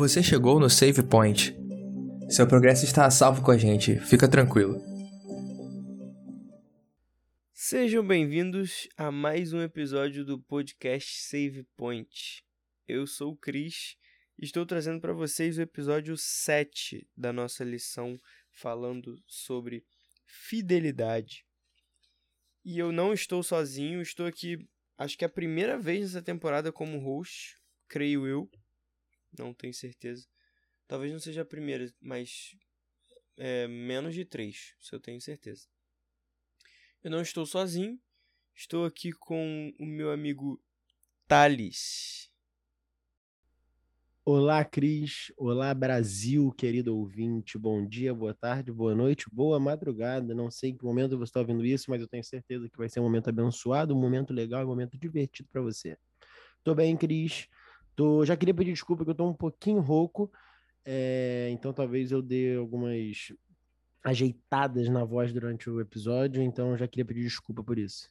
Você chegou no Save Point. Seu progresso está a salvo com a gente, fica tranquilo. Sejam bem-vindos a mais um episódio do podcast Save Point. Eu sou o Cris e estou trazendo para vocês o episódio 7 da nossa lição falando sobre fidelidade. E eu não estou sozinho, estou aqui, acho que é a primeira vez nessa temporada como host, creio eu. Não tenho certeza. Talvez não seja a primeira, mas é menos de três, se eu tenho certeza. Eu não estou sozinho, estou aqui com o meu amigo Thales. Olá, Cris. Olá, Brasil, querido ouvinte. Bom dia, boa tarde, boa noite, boa madrugada. Não sei em que momento você está ouvindo isso, mas eu tenho certeza que vai ser um momento abençoado, um momento legal, um momento divertido para você. Tô bem, Cris. Tô... Já queria pedir desculpa que eu tô um pouquinho rouco, é... então talvez eu dê algumas ajeitadas na voz durante o episódio, então já queria pedir desculpa por isso.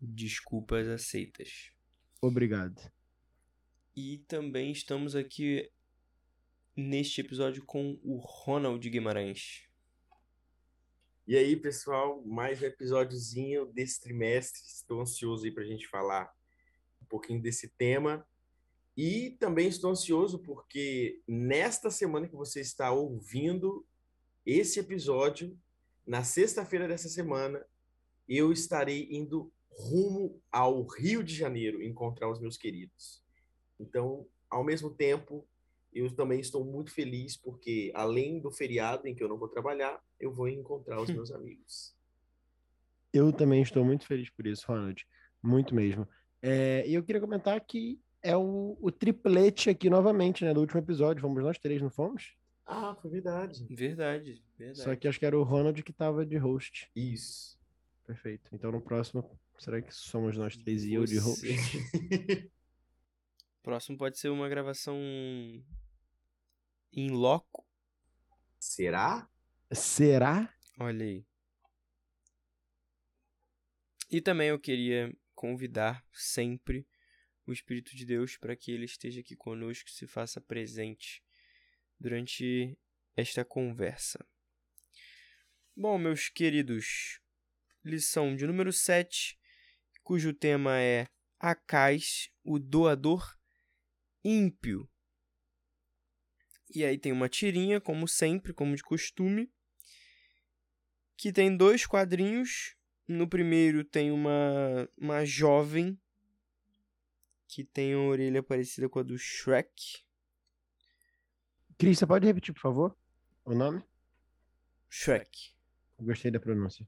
Desculpas aceitas. Obrigado. E também estamos aqui neste episódio com o Ronald Guimarães. E aí, pessoal, mais um episódiozinho desse trimestre. Estou ansioso aí para a gente falar um pouquinho desse tema. E também estou ansioso porque nesta semana que você está ouvindo esse episódio, na sexta-feira dessa semana, eu estarei indo rumo ao Rio de Janeiro encontrar os meus queridos. Então, ao mesmo tempo, eu também estou muito feliz porque, além do feriado em que eu não vou trabalhar, eu vou encontrar os meus amigos. Eu também estou muito feliz por isso, Ronald. Muito mesmo. É, e eu queria comentar que é o, o triplete aqui novamente, né? Do último episódio. Fomos nós três, não fomos? Ah, foi verdade. Verdade, verdade. Só que acho que era o Ronald que estava de host. Isso. Perfeito. Então no próximo, será que somos nós três e eu de host? Próximo pode ser uma gravação em loco. Será? Será? Olha aí. E também eu queria convidar sempre o Espírito de Deus para que ele esteja aqui conosco, se faça presente durante esta conversa. Bom, meus queridos, lição de número 7, cujo tema é Acais, o doador ímpio. E aí tem uma tirinha, como sempre, como de costume, que tem dois quadrinhos. No primeiro tem uma, uma jovem que tem uma orelha parecida com a do Shrek. Cris, você pode repetir, por favor, o nome? Shrek. Gostei da pronúncia.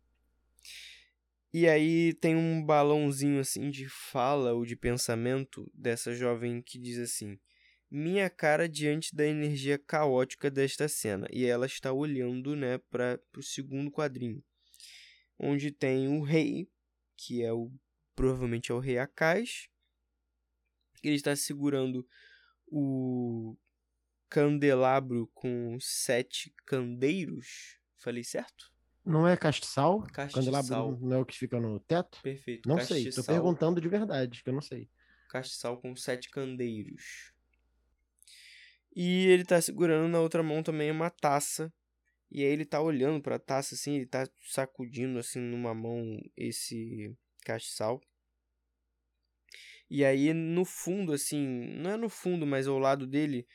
E aí tem um balãozinho assim de fala ou de pensamento dessa jovem que diz assim: Minha cara diante da energia caótica desta cena. E ela está olhando, né, para o segundo quadrinho, onde tem o rei, que é o provavelmente é o rei Akaz. Ele está segurando o candelabro com sete candeiros. Falei certo? Não é castiçal? Castiçal. Candelabro não é o que fica no teto? Perfeito. Não sei, tô castiçal. perguntando de verdade, que eu não sei. castiçal com sete candeiros. E ele tá segurando na outra mão também uma taça. E aí ele tá olhando pra taça assim, ele tá sacudindo assim numa mão esse castiçal. E aí no fundo assim, não é no fundo, mas ao lado dele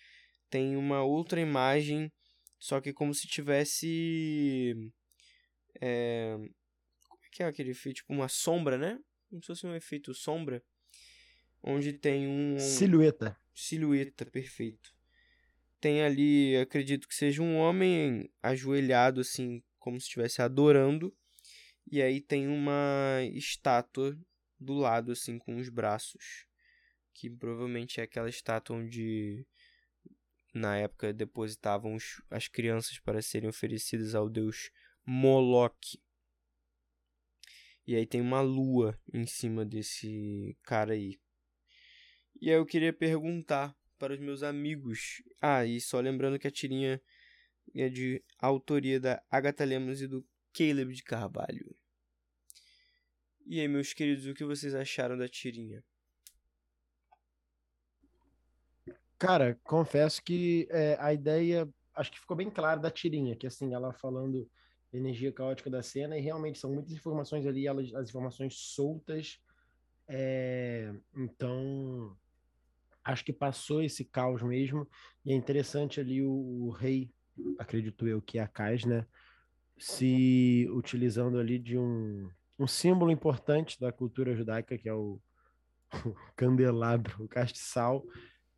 tem uma outra imagem, só que como se tivesse é, como é que é aquele efeito, tipo uma sombra, né? Como se fosse um efeito sombra onde tem um Silhueta. silhueta perfeito. Tem ali, acredito que seja um homem ajoelhado assim, como se estivesse adorando, e aí tem uma estátua do lado assim com os braços, que provavelmente é aquela estátua onde na época depositavam os- as crianças para serem oferecidas ao deus Moloch. E aí tem uma lua em cima desse cara aí. E aí eu queria perguntar para os meus amigos. Ah, e só lembrando que a tirinha é de autoria da Agatha Lemos e do Caleb de Carvalho. E aí, meus queridos, o que vocês acharam da tirinha? Cara, confesso que é, a ideia, acho que ficou bem clara da tirinha, que assim, ela falando energia caótica da cena, e realmente são muitas informações ali, elas, as informações soltas. É, então, acho que passou esse caos mesmo, e é interessante ali o, o rei, acredito eu, que é a Kais, né? Se utilizando ali de um, um símbolo importante da cultura judaica, que é o, o candelabro, o castiçal,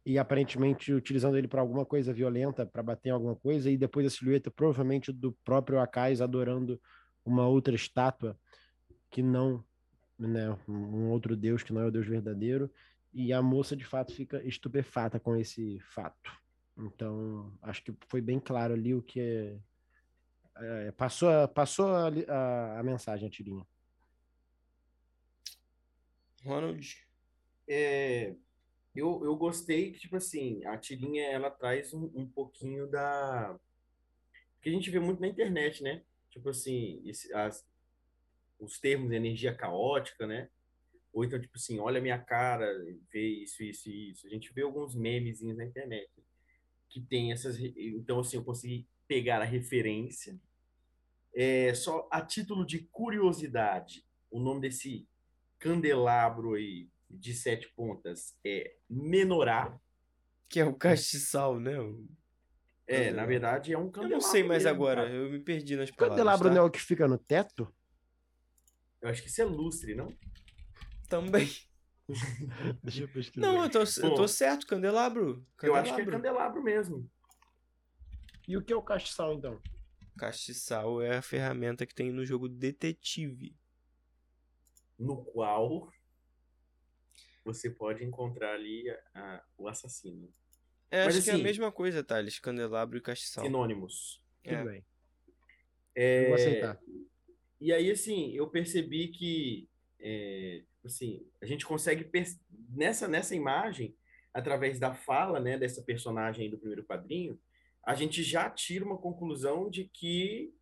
e aparentemente utilizando ele para alguma coisa violenta, para bater em alguma coisa, e depois a silhueta provavelmente do próprio Akais adorando uma outra estátua que não, né, um outro deus que não é o deus verdadeiro, e a moça de fato fica estupefata com esse fato. Então, acho que foi bem claro ali o que é, é, passou, passou a, a, a mensagem, a tirinha. Ronald? É, eu, eu gostei que, tipo assim, a tirinha, ela traz um, um pouquinho da... que a gente vê muito na internet, né? Tipo assim, esse, as, os termos energia caótica, né? Ou então, tipo assim, olha minha cara, vê isso, isso e isso. A gente vê alguns memezinhos na internet que tem essas... Então, assim, eu consegui pegar a referência. É, só a título de curiosidade, o nome desse candelabro aí de sete pontas é menorá. Que é o castiçal, né? O... É, na verdade é um candelabro. Eu não sei mais mesmo, agora, cara. eu me perdi nas palavras. candelabro tá? não é o que fica no teto? Eu acho que isso é lustre, não? Também. Deixa eu pesquisar. Não, eu tô, eu tô certo, candelabro. Eu acho que é Candelabro. candelabro mesmo. E o que é o castiçal, então? Castiçal é a ferramenta que tem no jogo Detetive. No qual você pode encontrar ali a- a- o assassino. É, Mas acho que é a assim- mesma coisa, Thales. Candelabro e castiçal. Sinônimos. Tudo É. bem. É, Eu vou aceitar. E aí, assim, eu percebi que, é, assim, a gente consegue, nessa, nessa imagem, através da fala, né, dessa personagem do primeiro quadrinho, a gente já tira uma conclusão de que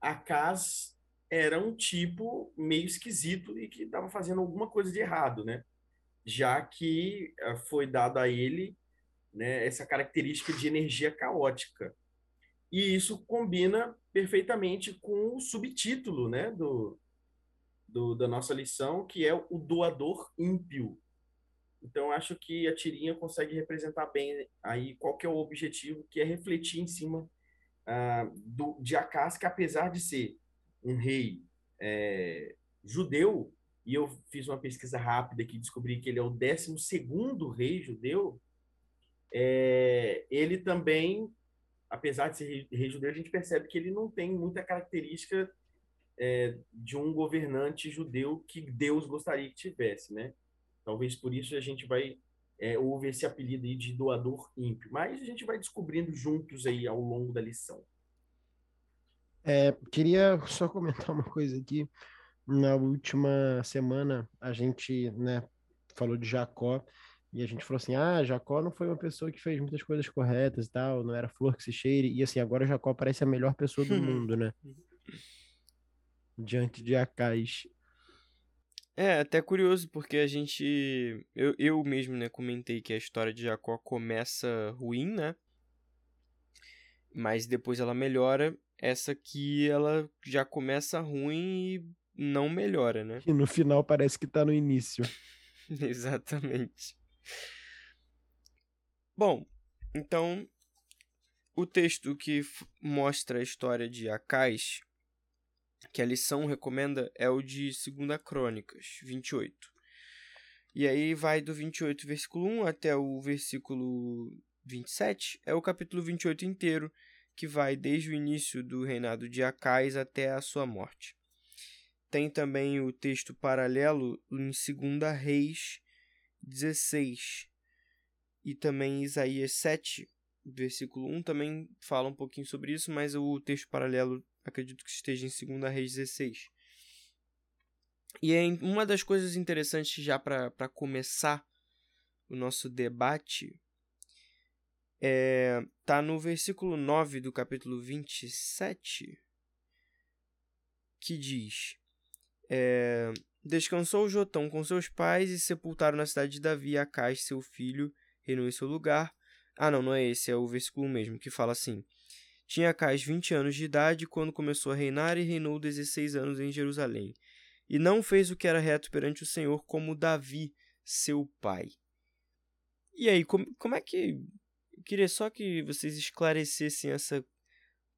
a Kaz era um tipo meio esquisito e que estava fazendo alguma coisa de errado, né? Já que eh, foi dado a ele, né, essa característica de energia caótica. E isso combina perfeitamente com o subtítulo né, do, do- da nossa lição, que é o doador ímpio. Então, acho que a tirinha consegue representar bem aí qual que é o objetivo, que é refletir em cima ah, do, de Acas, que apesar de ser um rei é, judeu, e eu fiz uma pesquisa rápida aqui descobri que ele é o 12º rei judeu, é, ele também apesar de ser rei- rei judeu, a gente percebe que ele não tem muita característica é, de um governante judeu que Deus gostaria que tivesse, né? Talvez por isso a gente vai é, houve esse apelido aí de doador ímpio, mas a gente vai descobrindo juntos aí ao longo da lição. É, queria só comentar uma coisa aqui. Na última semana, a gente, né, falou de Jacó e a gente falou assim: ah, Jacó não foi uma pessoa que fez muitas coisas corretas e tal, não era flor que se cheire. E assim, agora Jacó parece a melhor pessoa do mundo, né? Diante de Acais. É, até curioso, porque a gente. Eu, eu mesmo, né, comentei que a história de Jacó começa ruim, né? Mas depois ela melhora. Essa aqui, ela já começa ruim e não melhora, né? E no final parece que tá no início. Exatamente. Bom, então o texto que mostra a história de Acais, que a lição recomenda, é o de 2 Crônicas 28. E aí vai do 28, versículo 1 até o versículo 27, é o capítulo 28 inteiro, que vai desde o início do reinado de Acais até a sua morte. Tem também o texto paralelo em 2 Reis 16 e também Isaías 7, versículo 1 também fala um pouquinho sobre isso, mas o texto paralelo acredito que esteja em 2 Reis 16. E é uma das coisas interessantes já para começar o nosso debate é, tá no versículo 9 do capítulo 27 que diz é, Descansou Jotão com seus pais e sepultaram na cidade de Davi Acais, seu filho, reinou em seu lugar. Ah, não, não é esse, é o versículo mesmo, que fala assim: Tinha Acais 20 anos de idade quando começou a reinar e reinou 16 anos em Jerusalém. E não fez o que era reto perante o Senhor, como Davi, seu pai. E aí, como, como é que. Queria só que vocês esclarecessem essa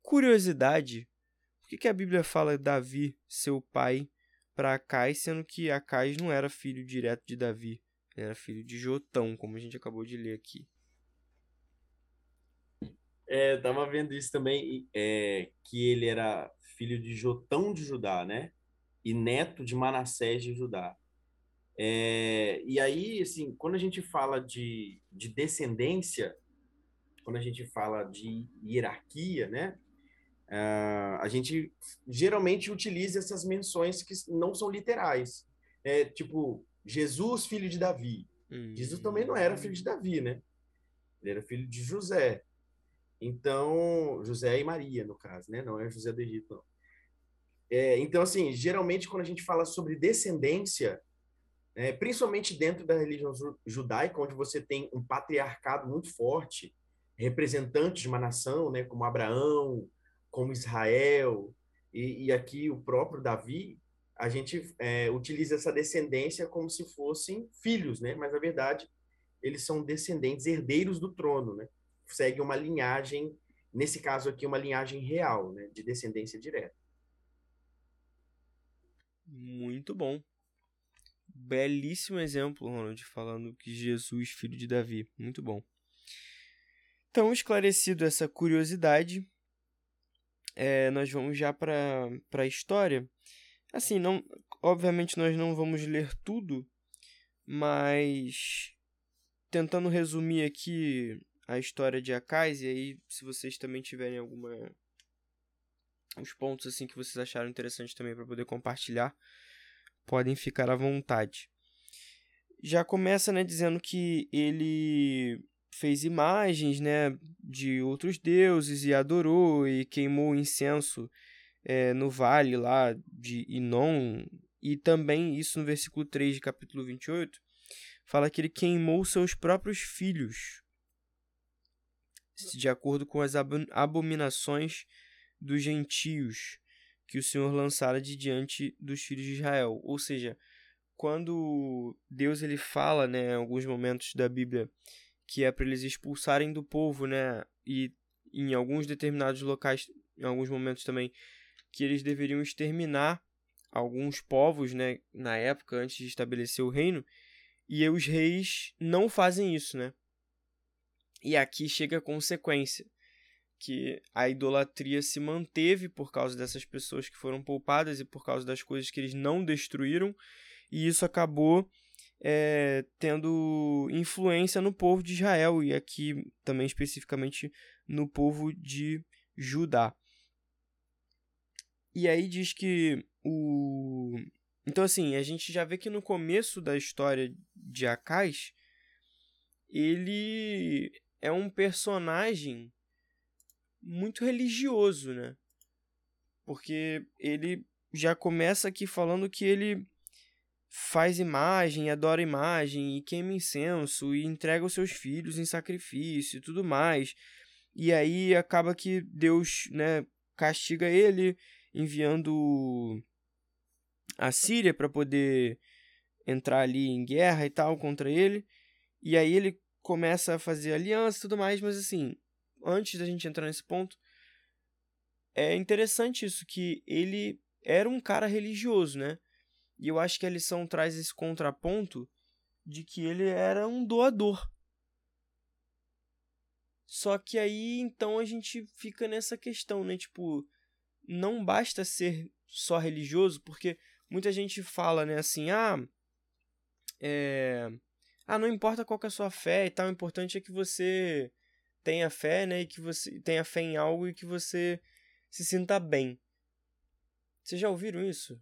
curiosidade. Por que, que a Bíblia fala Davi, seu pai, para Acais, sendo que Acais não era filho direto de Davi? Era filho de Jotão, como a gente acabou de ler aqui. É, tava vendo isso também, é, que ele era filho de Jotão de Judá, né? E neto de Manassés de Judá. É, e aí, assim, quando a gente fala de, de descendência, quando a gente fala de hierarquia, né? Uh, a gente geralmente utiliza essas menções que não são literais. É, tipo, Jesus, filho de Davi. Hum. Jesus também não era filho de Davi, né? Ele era filho de José. Então, José e Maria, no caso, né? Não é José do Egito, não. É, então, assim, geralmente quando a gente fala sobre descendência, é, principalmente dentro da religião judaica, onde você tem um patriarcado muito forte, representantes de uma nação, né, como Abraão, como Israel, e, e aqui o próprio Davi, a gente é, utiliza essa descendência como se fossem filhos, né? Mas na verdade eles são descendentes, herdeiros do trono, né? Segue uma linhagem, nesse caso aqui uma linhagem real, né? De descendência direta. Muito bom. Belíssimo exemplo, Ronald, falando que Jesus, filho de Davi. Muito bom. Então, esclarecido essa curiosidade, é, nós vamos já para a história. Assim, não, obviamente nós não vamos ler tudo, mas tentando resumir aqui a história de Akais, e aí se vocês também tiverem alguma os pontos assim que vocês acharam interessante também para poder compartilhar, podem ficar à vontade. Já começa, né, dizendo que ele fez imagens, né, de outros deuses e adorou e queimou incenso é, no vale lá de Inon, e também isso no versículo 3 de capítulo 28, fala que ele queimou seus próprios filhos, de acordo com as abominações dos gentios que o Senhor lançara de diante dos filhos de Israel. Ou seja, quando Deus ele fala, né, em alguns momentos da Bíblia, que é para eles expulsarem do povo, né, e em alguns determinados locais, em alguns momentos também, que eles deveriam exterminar alguns povos, né, na época antes de estabelecer o reino, e os reis não fazem isso, né? E aqui chega a consequência que a idolatria se manteve por causa dessas pessoas que foram poupadas e por causa das coisas que eles não destruíram, e isso acabou é, tendo influência no povo de Israel e aqui também especificamente no povo de Judá. E aí diz que o. Então, assim, a gente já vê que no começo da história de Akais, ele é um personagem muito religioso, né? Porque ele já começa aqui falando que ele faz imagem, adora imagem e queima incenso e entrega os seus filhos em sacrifício e tudo mais. E aí acaba que Deus, né, castiga ele enviando a Síria para poder entrar ali em guerra e tal contra ele. E aí ele começa a fazer aliança e tudo mais, mas assim, antes da gente entrar nesse ponto, é interessante isso que ele era um cara religioso, né? E eu acho que a lição traz esse contraponto de que ele era um doador. Só que aí então a gente fica nessa questão, né? Tipo, não basta ser só religioso, porque muita gente fala, né, assim, ah, é, ah, não importa qual é a sua fé e tal, o importante é que você tenha fé, né, e que você tenha fé em algo e que você se sinta bem. Vocês já ouviram isso?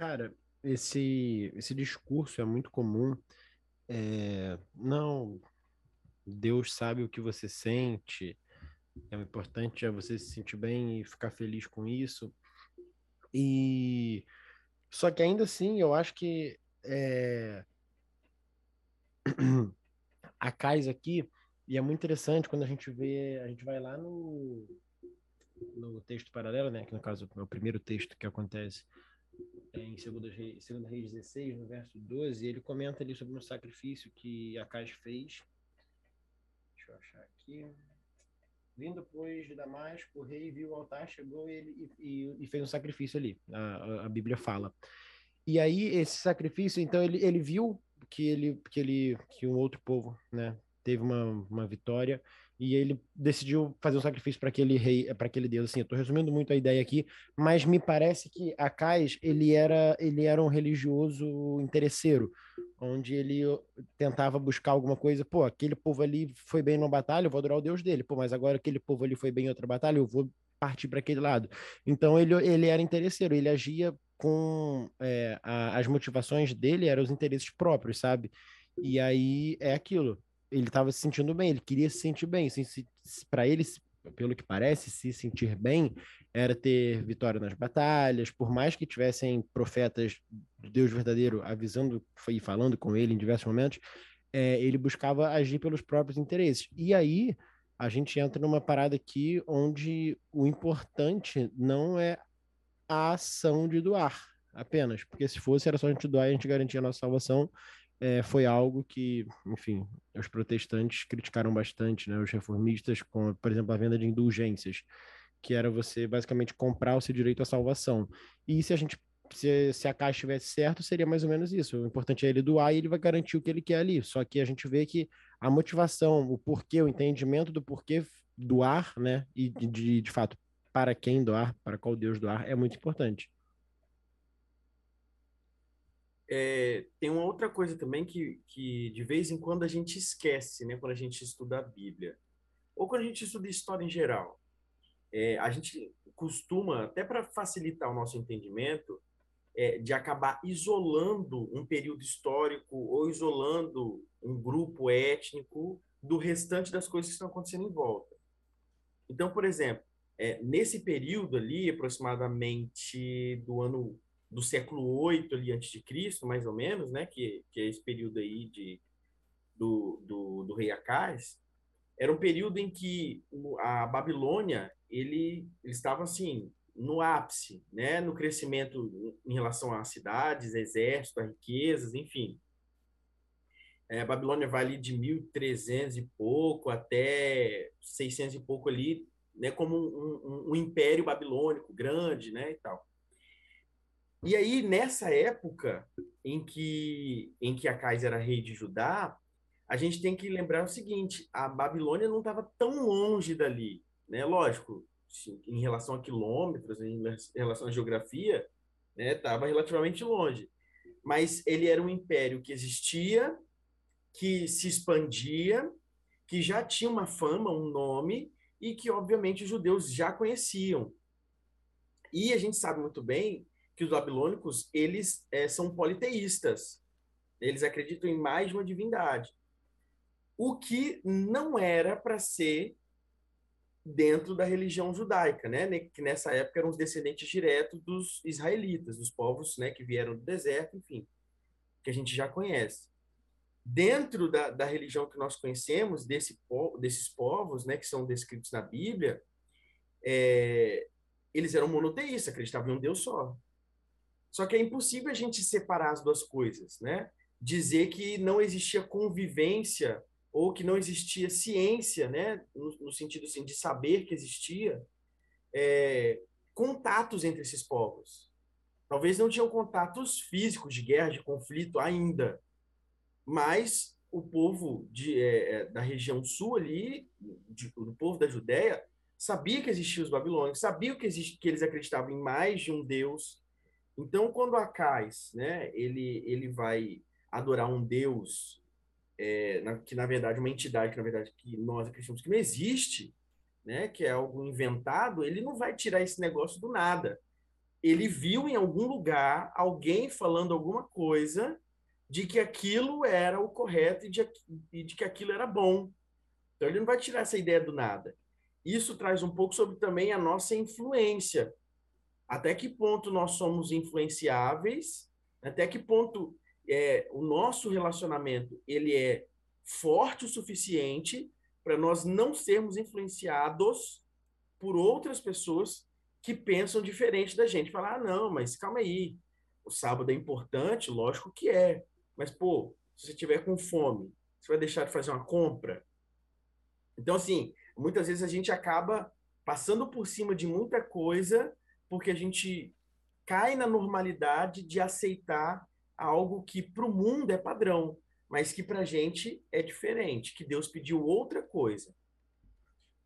Cara, esse, esse discurso é muito comum. É, não, Deus sabe o que você sente, é o importante é você se sentir bem e ficar feliz com isso. E só que ainda assim, eu acho que é... a Cais aqui, e é muito interessante quando a gente vê, a gente vai lá no, no texto paralelo, né, que no caso é o primeiro texto que acontece em 2 Reis, 2 Reis 16, no verso 12, ele comenta ali sobre um sacrifício que Acais fez. Deixa eu achar aqui. Vindo, pois, de Damasco, o rei viu o altar, chegou ele e, e, e fez um sacrifício ali. A, a, a, Bíblia fala. E aí, esse sacrifício, então, ele, ele viu que ele que ele que um outro povo, né, teve uma, uma vitória e ele decidiu fazer um sacrifício para aquele rei, para aquele deus. Assim, eu estou resumindo muito a ideia aqui, mas me parece que Acais ele era ele era um religioso interesseiro, onde ele tentava buscar alguma coisa. Pô, aquele povo ali foi bem numa batalha, eu vou adorar o deus dele. Pô, mas agora aquele povo ali foi bem em outra batalha, eu vou partir para aquele lado. Então ele ele era interesseiro, ele agia com é, a, as motivações dele eram os interesses próprios, sabe? E aí é aquilo ele estava se sentindo bem, ele queria se sentir bem. Se, se, para ele, pelo que parece, se sentir bem era ter vitória nas batalhas, por mais que tivessem profetas do Deus verdadeiro avisando e falando com ele em diversos momentos, é, ele buscava agir pelos próprios interesses. E aí a gente entra numa parada aqui onde o importante não é a ação de doar apenas, porque se fosse era só a gente doar e a gente garantia a nossa salvação é, foi algo que, enfim, os protestantes criticaram bastante, né? Os reformistas, com, por exemplo, a venda de indulgências, que era você basicamente comprar o seu direito à salvação. E se a gente se, se a caixa estivesse certo, seria mais ou menos isso. O importante é ele doar e ele vai garantir o que ele quer ali. Só que a gente vê que a motivação, o porquê, o entendimento do porquê doar, né? E de, de fato, para quem doar, para qual Deus doar, é muito importante. É, tem uma outra coisa também que, que de vez em quando a gente esquece, né, quando a gente estuda a Bíblia, ou quando a gente estuda história em geral. É, a gente costuma, até para facilitar o nosso entendimento, é, de acabar isolando um período histórico ou isolando um grupo étnico do restante das coisas que estão acontecendo em volta. Então, por exemplo, é, nesse período ali, aproximadamente do ano do século 8 ali antes de Cristo, mais ou menos, né, que, que é esse período aí de do, do, do rei Acais, era um período em que a Babilônia ele, ele estava assim no ápice, né, no crescimento em relação às cidades, exército, riquezas, enfim. É, a Babilônia vai ali de 1300 e pouco até 600 e pouco ali, né, como um, um, um império babilônico grande, né, e tal. E aí, nessa época em que, em que Acais era rei de Judá, a gente tem que lembrar o seguinte: a Babilônia não estava tão longe dali. Né? Lógico, em relação a quilômetros, em relação à geografia, estava né, relativamente longe. Mas ele era um império que existia, que se expandia, que já tinha uma fama, um nome, e que, obviamente, os judeus já conheciam. E a gente sabe muito bem que os babilônicos eles é, são politeístas. Eles acreditam em mais de uma divindade. O que não era para ser dentro da religião judaica, né? Que nessa época eram os descendentes diretos dos israelitas, dos povos, né, que vieram do deserto, enfim, que a gente já conhece. Dentro da, da religião que nós conhecemos, desse, desses povos, né, que são descritos na Bíblia, é, eles eram monoteístas, acreditavam em um Deus só. Só que é impossível a gente separar as duas coisas, né? Dizer que não existia convivência ou que não existia ciência, né? No, no sentido assim, de saber que existia é, contatos entre esses povos. Talvez não tinham contatos físicos de guerra, de conflito ainda, mas o povo de, é, é da região sul ali, de, povo da Judéia, sabia que existiam os babilônicos, sabia que, que eles acreditavam em mais de um Deus, então, quando Acais, né, ele, ele vai adorar um deus, é, na, que na verdade uma entidade que na verdade que nós acreditamos que não existe, né, que é algo inventado, ele não vai tirar esse negócio do nada. Ele viu em algum lugar alguém falando alguma coisa de que aquilo era o correto e de, e de que aquilo era bom. Então ele não vai tirar essa ideia do nada. Isso traz um pouco sobre também a nossa influência até que ponto nós somos influenciáveis, até que ponto é, o nosso relacionamento ele é forte o suficiente para nós não sermos influenciados por outras pessoas que pensam diferente da gente. Falar, ah, não, mas calma aí, o sábado é importante, lógico que é. Mas, pô, se você tiver com fome, você vai deixar de fazer uma compra? Então, assim, muitas vezes a gente acaba passando por cima de muita coisa porque a gente cai na normalidade de aceitar algo que para o mundo é padrão, mas que para a gente é diferente, que Deus pediu outra coisa.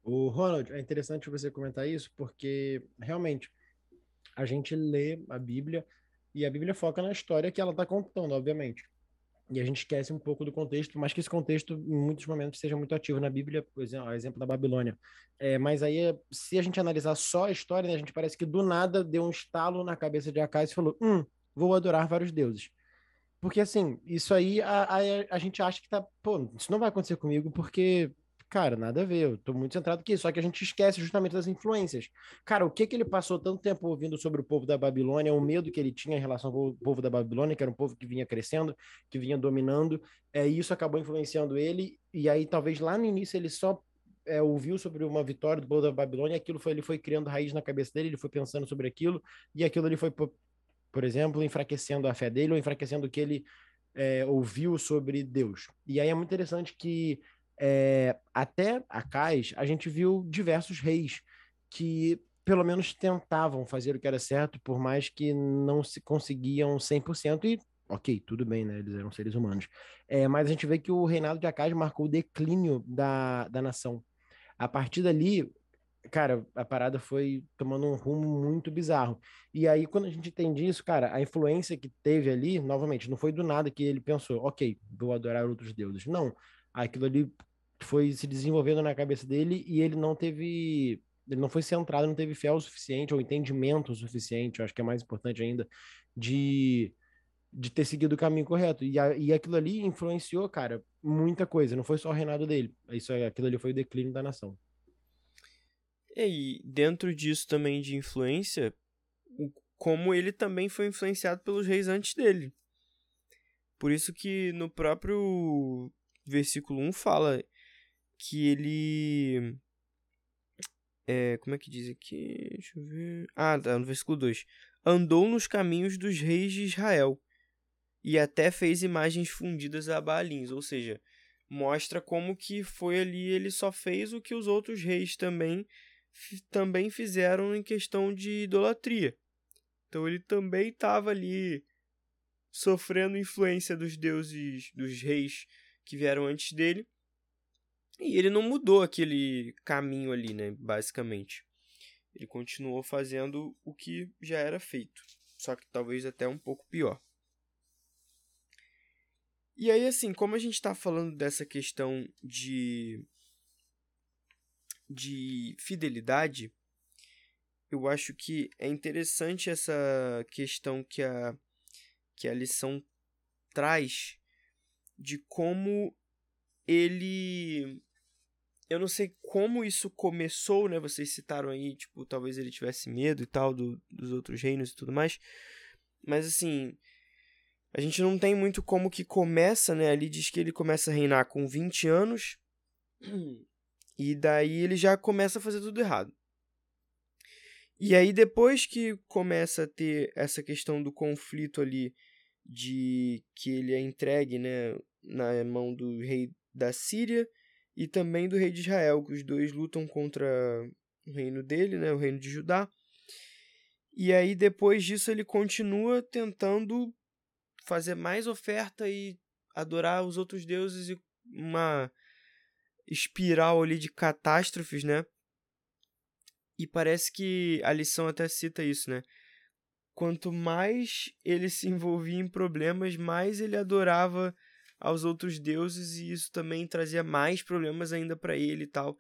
O Ronald, é interessante você comentar isso, porque realmente a gente lê a Bíblia e a Bíblia foca na história que ela está contando, obviamente. E a gente esquece um pouco do contexto, mas que esse contexto, em muitos momentos, seja muito ativo na Bíblia, por exemplo, exemplo da Babilônia. É, mas aí, se a gente analisar só a história, né, a gente parece que do nada deu um estalo na cabeça de Acais e falou: hum, vou adorar vários deuses. Porque, assim, isso aí a, a, a gente acha que tá. Pô, isso não vai acontecer comigo porque Cara, nada a ver, eu tô muito centrado aqui, só que a gente esquece justamente das influências. Cara, o que que ele passou tanto tempo ouvindo sobre o povo da Babilônia, o medo que ele tinha em relação ao povo da Babilônia, que era um povo que vinha crescendo, que vinha dominando, é, isso acabou influenciando ele, e aí talvez lá no início ele só é, ouviu sobre uma vitória do povo da Babilônia, aquilo foi, ele foi criando raiz na cabeça dele, ele foi pensando sobre aquilo, e aquilo ele foi, por, exemplo, enfraquecendo a fé dele, ou enfraquecendo o que ele é, ouviu sobre Deus. E aí é muito interessante que é, até a Cais, a gente viu diversos reis que pelo menos tentavam fazer o que era certo, por mais que não se conseguiam 100%, e ok, tudo bem, né? Eles eram seres humanos. É, mas a gente vê que o reinado de Acais marcou o declínio da, da nação. A partir dali, cara, a parada foi tomando um rumo muito bizarro. E aí, quando a gente entende isso, cara, a influência que teve ali, novamente, não foi do nada que ele pensou, ok, vou adorar outros deuses. Não, aquilo ali foi se desenvolvendo na cabeça dele e ele não teve ele não foi centrado, não teve fé o suficiente ou entendimento o suficiente, eu acho que é mais importante ainda, de, de ter seguido o caminho correto. E, a, e aquilo ali influenciou, cara, muita coisa, não foi só o reinado dele. Isso, aquilo ali foi o declínio da nação. E dentro disso também de influência, como ele também foi influenciado pelos reis antes dele. Por isso que no próprio versículo 1 fala que ele. É, como é que diz aqui? Deixa eu ver. Ah, tá, no versículo 2. Andou nos caminhos dos reis de Israel e até fez imagens fundidas a Baalins, ou seja, mostra como que foi ali, ele só fez o que os outros reis também também fizeram em questão de idolatria. Então ele também estava ali sofrendo influência dos deuses, dos reis que vieram antes dele. E ele não mudou aquele caminho ali, né? Basicamente. Ele continuou fazendo o que já era feito. Só que talvez até um pouco pior. E aí, assim, como a gente está falando dessa questão de, de fidelidade, eu acho que é interessante essa questão que a, que a lição traz de como ele eu não sei como isso começou, né? Vocês citaram aí, tipo, talvez ele tivesse medo e tal do, dos outros reinos e tudo mais. Mas assim, a gente não tem muito como que começa, né? Ali diz que ele começa a reinar com 20 anos. E daí ele já começa a fazer tudo errado. E aí depois que começa a ter essa questão do conflito ali de que ele é entregue, né, na mão do rei da Síria e também do rei de Israel, que os dois lutam contra o reino dele, né, o reino de Judá. E aí depois disso ele continua tentando fazer mais oferta e adorar os outros deuses e uma espiral ali de catástrofes, né? E parece que a lição até cita isso, né? Quanto mais ele se envolvia em problemas, mais ele adorava aos outros deuses e isso também trazia mais problemas ainda para ele e tal.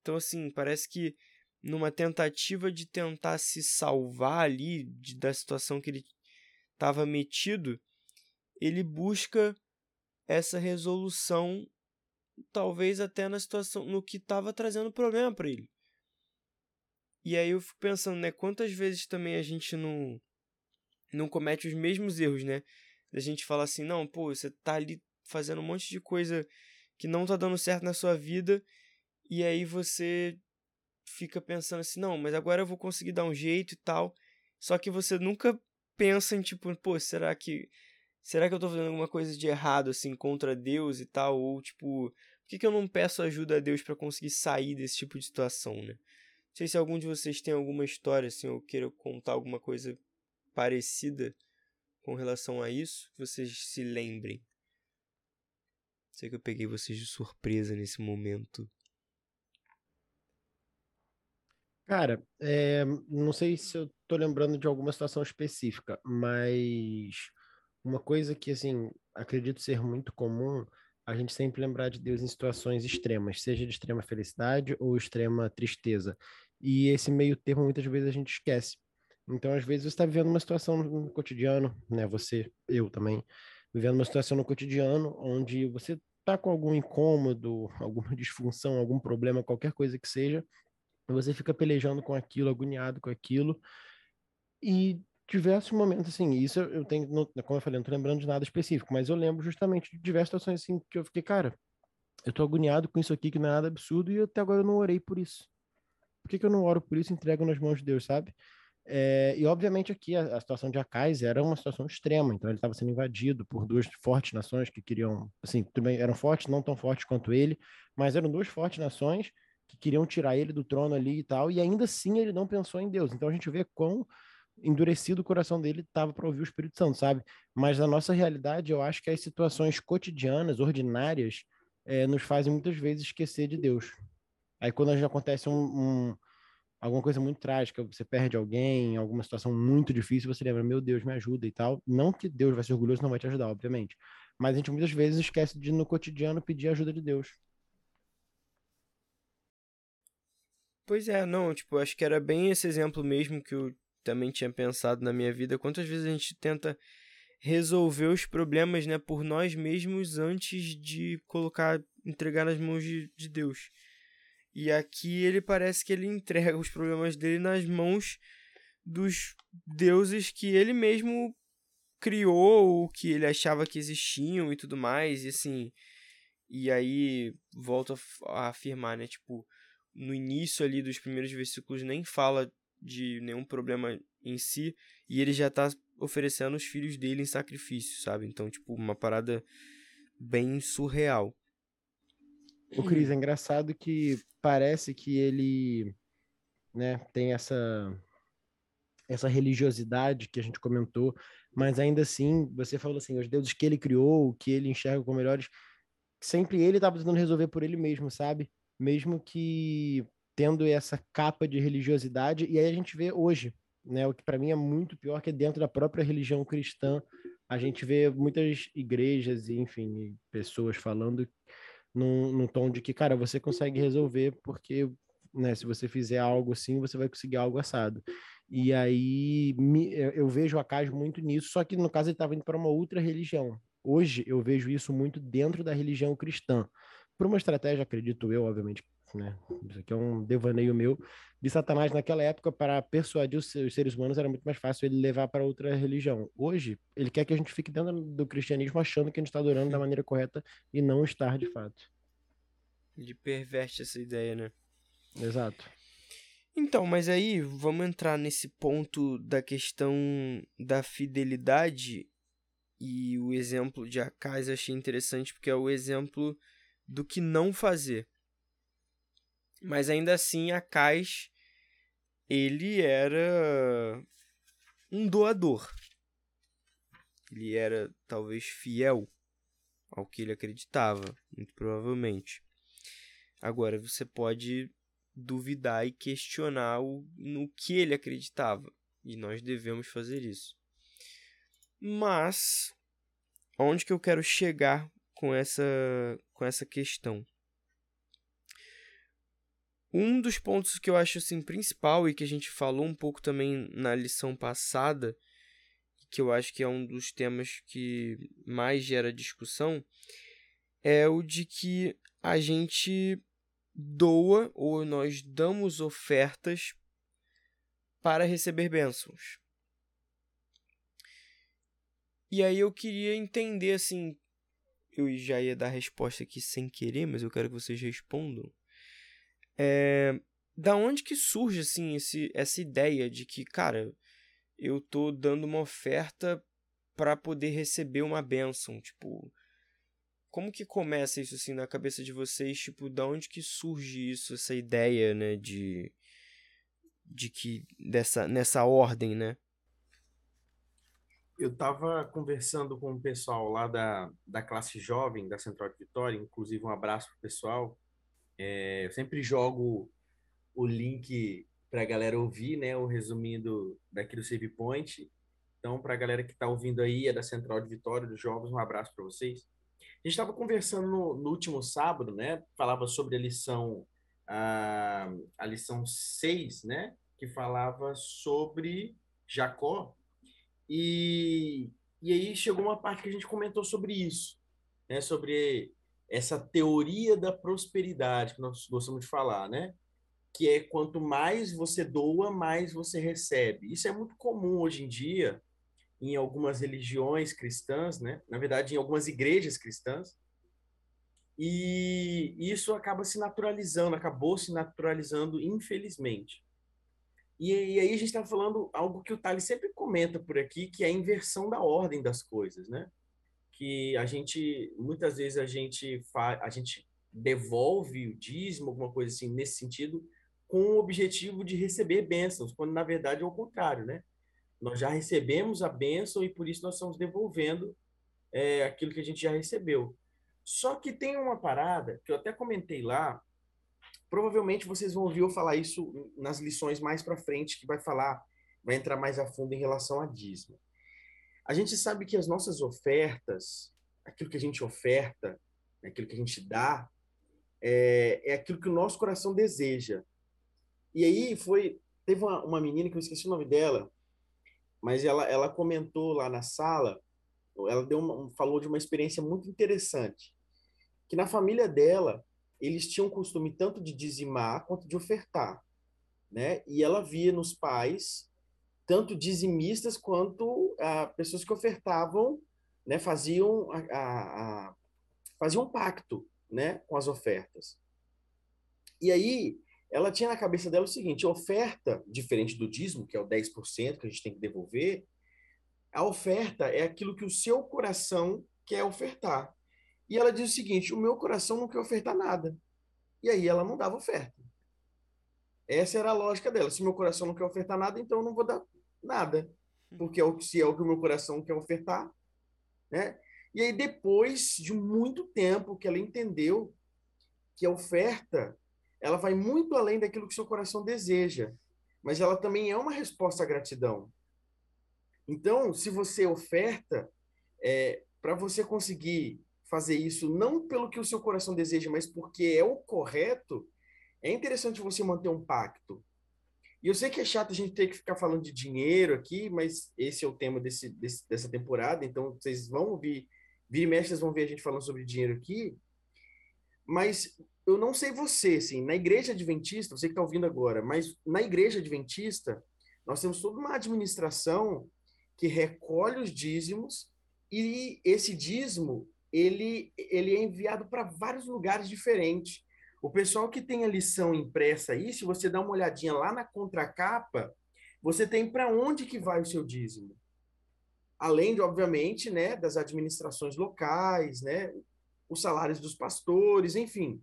Então assim, parece que numa tentativa de tentar se salvar ali de, da situação que ele estava metido, ele busca essa resolução talvez até na situação no que estava trazendo problema para ele. E aí eu fico pensando, né, quantas vezes também a gente não não comete os mesmos erros, né? A gente fala assim, não, pô, você tá ali fazendo um monte de coisa que não tá dando certo na sua vida e aí você fica pensando assim, não, mas agora eu vou conseguir dar um jeito e tal. Só que você nunca pensa em tipo, pô, será que será que eu tô fazendo alguma coisa de errado assim contra Deus e tal ou tipo, por que, que eu não peço ajuda a Deus para conseguir sair desse tipo de situação, né? Não sei se algum de vocês tem alguma história assim ou queira contar alguma coisa parecida com relação a isso, que vocês se lembrem. Sei que eu peguei vocês de surpresa nesse momento. Cara, é, não sei se eu tô lembrando de alguma situação específica, mas uma coisa que, assim, acredito ser muito comum, a gente sempre lembrar de Deus em situações extremas, seja de extrema felicidade ou extrema tristeza. E esse meio termo, muitas vezes, a gente esquece. Então, às vezes, você está vivendo uma situação no cotidiano, né? Você, eu também, vivendo uma situação no cotidiano onde você está com algum incômodo, alguma disfunção, algum problema, qualquer coisa que seja, você fica pelejando com aquilo, agoniado com aquilo, e diversos momentos, assim, isso eu tenho, como eu falei, não tô lembrando de nada específico, mas eu lembro justamente de diversas situações, assim, que eu fiquei, cara, eu tô agoniado com isso aqui, que não é nada absurdo, e até agora eu não orei por isso. Por que, que eu não oro por isso e entrego nas mãos de Deus, sabe? É, e obviamente aqui a, a, situação de Acais era uma situação extrema, então ele estava sendo invadido por duas fortes nações que queriam, assim, também eram fortes, não tão fortes quanto ele, mas eram duas fortes nações que queriam tirar ele do trono ali e tal, e ainda assim ele não pensou em Deus. Então a gente vê quão endurecido o coração dele estava para ouvir o Espírito Santo, sabe? Mas na nossa realidade, eu acho que as situações cotidianas, ordinárias, é, nos fazem muitas vezes esquecer de Deus. Aí quando acontece um, um alguma coisa muito trágica, você perde alguém, alguma situação muito difícil, você lembra, meu Deus, me ajuda e tal. Não que Deus vai ser orgulhoso, não vai te ajudar, obviamente. Mas a gente muitas vezes esquece de, no cotidiano, pedir ajuda de Deus. Pois é, não, tipo, acho que era bem esse exemplo mesmo que eu também tinha pensado na minha vida. Quantas vezes a gente tenta resolver os problemas, né, por nós mesmos antes de colocar, entregar nas mãos de, de Deus. E aqui ele parece que ele entrega os problemas dele nas mãos dos deuses que ele mesmo criou, ou que ele achava que existiam e tudo mais, e assim. E aí volta a afirmar, né? Tipo, no início ali dos primeiros versículos nem fala de nenhum problema em si, e ele já tá oferecendo os filhos dele em sacrifício, sabe? Então, tipo, uma parada bem surreal. O Cris, é engraçado que parece que ele né, tem essa essa religiosidade que a gente comentou, mas ainda assim, você falou assim, os deuses que ele criou, que ele enxerga como melhores, sempre ele estava tentando resolver por ele mesmo, sabe? Mesmo que tendo essa capa de religiosidade, e aí a gente vê hoje, né, o que para mim é muito pior que é dentro da própria religião cristã, a gente vê muitas igrejas e, enfim, pessoas falando num, num tom de que, cara, você consegue resolver porque, né, se você fizer algo assim, você vai conseguir algo assado. E aí me, eu vejo a Cas muito nisso, só que no caso ele estava indo para uma outra religião. Hoje eu vejo isso muito dentro da religião cristã. Por uma estratégia, acredito eu, obviamente, né? Isso aqui é um devaneio meu de Satanás naquela época para persuadir os seres humanos era muito mais fácil ele levar para outra religião. Hoje, ele quer que a gente fique dentro do cristianismo achando que a gente está adorando da maneira correta e não estar de fato. Ele perverte essa ideia, né? Exato. Então, mas aí vamos entrar nesse ponto da questão da fidelidade e o exemplo de Acais eu achei interessante porque é o exemplo do que não fazer. Mas ainda assim, Acais ele era um doador. Ele era talvez fiel ao que ele acreditava, muito provavelmente. Agora você pode duvidar e questionar o, no que ele acreditava, e nós devemos fazer isso. Mas onde que eu quero chegar com essa com essa questão? Um dos pontos que eu acho assim principal e que a gente falou um pouco também na lição passada, que eu acho que é um dos temas que mais gera discussão, é o de que a gente doa ou nós damos ofertas para receber bênçãos. E aí eu queria entender assim, eu já ia dar a resposta aqui sem querer, mas eu quero que vocês respondam. É, da onde que surge assim esse, essa ideia de que, cara, eu tô dando uma oferta para poder receber uma bênção, tipo, como que começa isso assim na cabeça de vocês, tipo, da onde que surge isso, essa ideia, né, de de que dessa nessa ordem, né? Eu estava conversando com o pessoal lá da, da classe jovem da Central de Vitória, inclusive um abraço pro pessoal. É, eu sempre jogo o link para a galera ouvir, né, o resuminho do, daqui do Save Point. Então, para a galera que está ouvindo aí, é da Central de Vitória, dos Jovens, um abraço para vocês. A gente estava conversando no, no, último sábado, né, falava sobre a lição, a, a lição 6, né, que falava sobre Jacó, e, e aí chegou uma parte que a gente comentou sobre isso, né? Sobre essa teoria da prosperidade que nós gostamos de falar, né? Que é quanto mais você doa, mais você recebe. Isso é muito comum hoje em dia em algumas religiões cristãs, né? Na verdade, em algumas igrejas cristãs. E isso acaba se naturalizando, acabou se naturalizando, infelizmente. E, e aí a gente está falando algo que o Thales sempre comenta por aqui, que é a inversão da ordem das coisas, né? Que a gente, muitas vezes a gente, fa, a gente devolve o dízimo, alguma coisa assim, nesse sentido, com o objetivo de receber bênçãos, quando na verdade é o contrário, né? Nós já recebemos a bênção e por isso nós estamos devolvendo é, aquilo que a gente já recebeu. Só que tem uma parada que eu até comentei lá, Provavelmente vocês vão ouvir eu falar isso nas lições mais para frente, que vai falar, vai entrar mais a fundo em relação a dízimo. A gente sabe que as nossas ofertas, aquilo que a gente oferta, aquilo que a gente dá, é, é aquilo que o nosso coração deseja. E aí foi, teve uma, uma menina que eu esqueci o nome dela, mas ela, ela comentou lá na sala, ela deu uma, falou de uma experiência muito interessante, que na família dela eles tinham o costume tanto de dizimar quanto de ofertar, né? E ela via nos pais tanto dizimistas quanto pessoas que ofertavam, né? Faziam a, a, a, faziam um pacto, né? Com as ofertas. E aí ela tinha na cabeça dela o seguinte: oferta, diferente do dízimo, que é o 10% que a gente tem que devolver, a oferta é aquilo que o seu coração quer ofertar. E ela diz o seguinte: o meu coração não quer ofertar nada. E aí ela não dava oferta. Essa era a lógica dela. Se meu coração não quer ofertar nada, então eu não vou dar nada. Porque é se é o que o meu coração quer ofertar, né? E aí depois de muito tempo que ela entendeu que a oferta, ela vai muito além daquilo que seu coração deseja, mas ela também é uma resposta à gratidão. Então, se você oferta, é, para você conseguir fazer isso não pelo que o seu coração deseja, mas porque é o correto, é interessante você manter um pacto. E eu sei que é chato a gente ter que ficar falando de dinheiro aqui, mas esse é o tema desse, desse dessa temporada, então vocês vão ouvir, vir e mexe, vão ver a gente falando sobre dinheiro aqui. Mas eu não sei você, assim, na igreja adventista, você que está ouvindo agora, mas na igreja adventista, nós temos toda uma administração que recolhe os dízimos e esse dízimo ele, ele é enviado para vários lugares diferentes. O pessoal que tem a lição impressa aí, se você dá uma olhadinha lá na contracapa, você tem para onde que vai o seu dízimo. Além de, obviamente, né, das administrações locais, né, os salários dos pastores, enfim.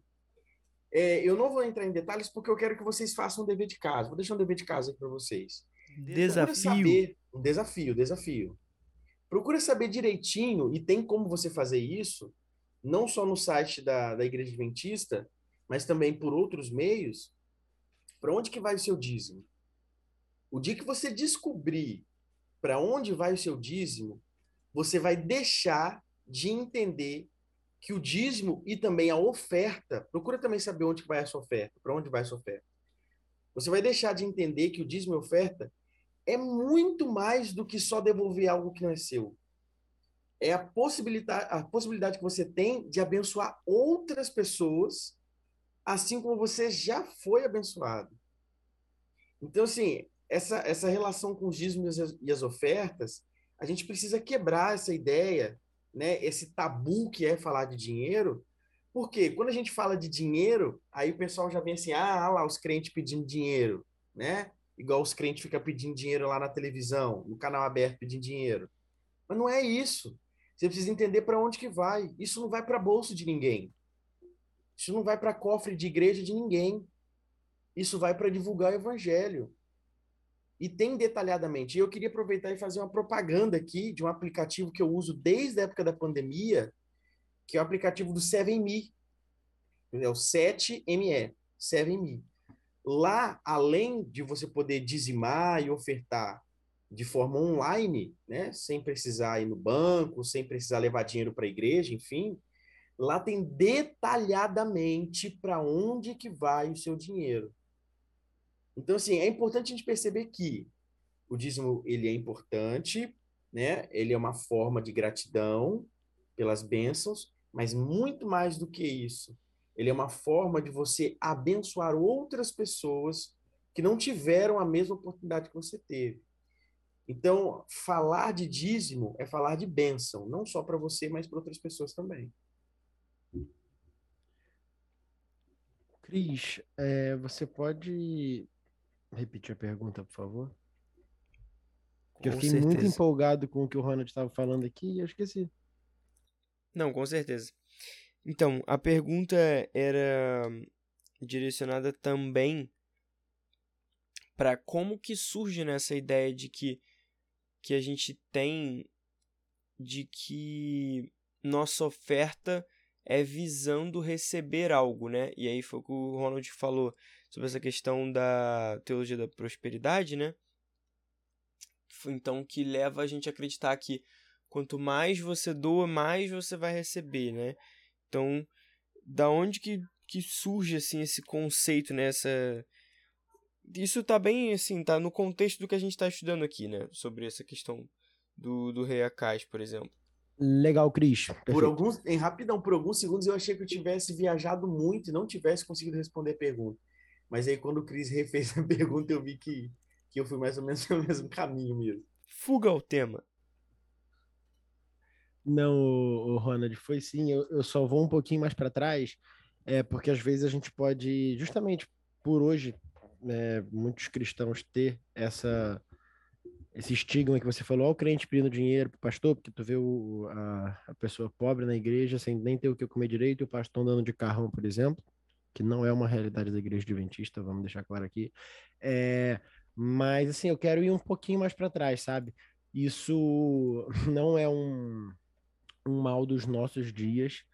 É, eu não vou entrar em detalhes porque eu quero que vocês façam um dever de casa. Vou deixar um dever de casa aqui para vocês. Desafio. Saber, um desafio, desafio. Procura saber direitinho, e tem como você fazer isso, não só no site da, da Igreja Adventista, mas também por outros meios, para onde que vai o seu dízimo. O dia que você descobrir para onde vai o seu dízimo, você vai deixar de entender que o dízimo e também a oferta, procura também saber onde vai a sua oferta, para onde vai a sua oferta. Você vai deixar de entender que o dízimo e oferta é muito mais do que só devolver algo que não é seu. É a possibilidade, a possibilidade que você tem de abençoar outras pessoas, assim como você já foi abençoado. Então, assim, essa, essa relação com os dízimos e as ofertas, a gente precisa quebrar essa ideia né, esse tabu que é falar de dinheiro, porque quando a gente fala de dinheiro, aí o pessoal já vem assim, ah, lá os crentes pedindo dinheiro, né? Igual os crentes ficam pedindo dinheiro lá na televisão, no canal aberto pedindo dinheiro. Mas não é isso. Você precisa entender para onde que vai. Isso não vai para bolso de ninguém. Isso não vai para cofre de igreja de ninguém. Isso vai para divulgar o evangelho. E tem detalhadamente. Eu queria aproveitar e fazer uma propaganda aqui de um aplicativo que eu uso desde a época da pandemia, que é o aplicativo do 7Me. É o 7ME, 7Me. Lá, além de você poder dizimar e ofertar de forma online, né, sem precisar ir no banco, sem precisar levar dinheiro para a igreja, enfim, lá tem detalhadamente para onde que vai o seu dinheiro. Então, assim, é importante a gente perceber que o dízimo, ele é importante, né? Ele é uma forma de gratidão pelas bênçãos, mas muito mais do que isso, ele é uma forma de você abençoar outras pessoas que não tiveram a mesma oportunidade que você teve. Então, falar de dízimo é falar de bênção, não só para você, mas para outras pessoas também. Cris, é, você pode repetir a pergunta, por favor? Porque eu fiquei certeza. muito empolgado com o que o Ronald estava falando aqui e eu esqueci. Não, com certeza. Então, a pergunta era direcionada também para como que surge nessa ideia de que, que a gente tem de que nossa oferta é visando receber algo, né? E aí foi o que o Ronald falou sobre essa questão da teologia da prosperidade, né? Então, que leva a gente a acreditar que quanto mais você doa, mais você vai receber, né? Então, da onde que, que surge assim esse conceito nessa né? isso tá bem assim, tá no contexto do que a gente está estudando aqui, né, sobre essa questão do do rei Acais, por exemplo. Legal, Cris. Por alguns, em rapidão, por alguns segundos eu achei que eu tivesse viajado muito e não tivesse conseguido responder a pergunta. Mas aí quando o Cris refez a pergunta, eu vi que, que eu fui mais ou menos pelo mesmo caminho mesmo. Fuga ao tema. Não, o Ronald, foi sim. Eu, eu só vou um pouquinho mais para trás, é porque às vezes a gente pode, justamente por hoje, é, muitos cristãos ter essa esse estigma que você falou, o crente pedindo dinheiro pro pastor, porque tu vê o, a, a pessoa pobre na igreja sem nem ter o que comer direito, e o pastor andando de carrão, por exemplo, que não é uma realidade da igreja adventista, vamos deixar claro aqui. É, mas assim, eu quero ir um pouquinho mais para trás, sabe? Isso não é um, um mal dos nossos dias.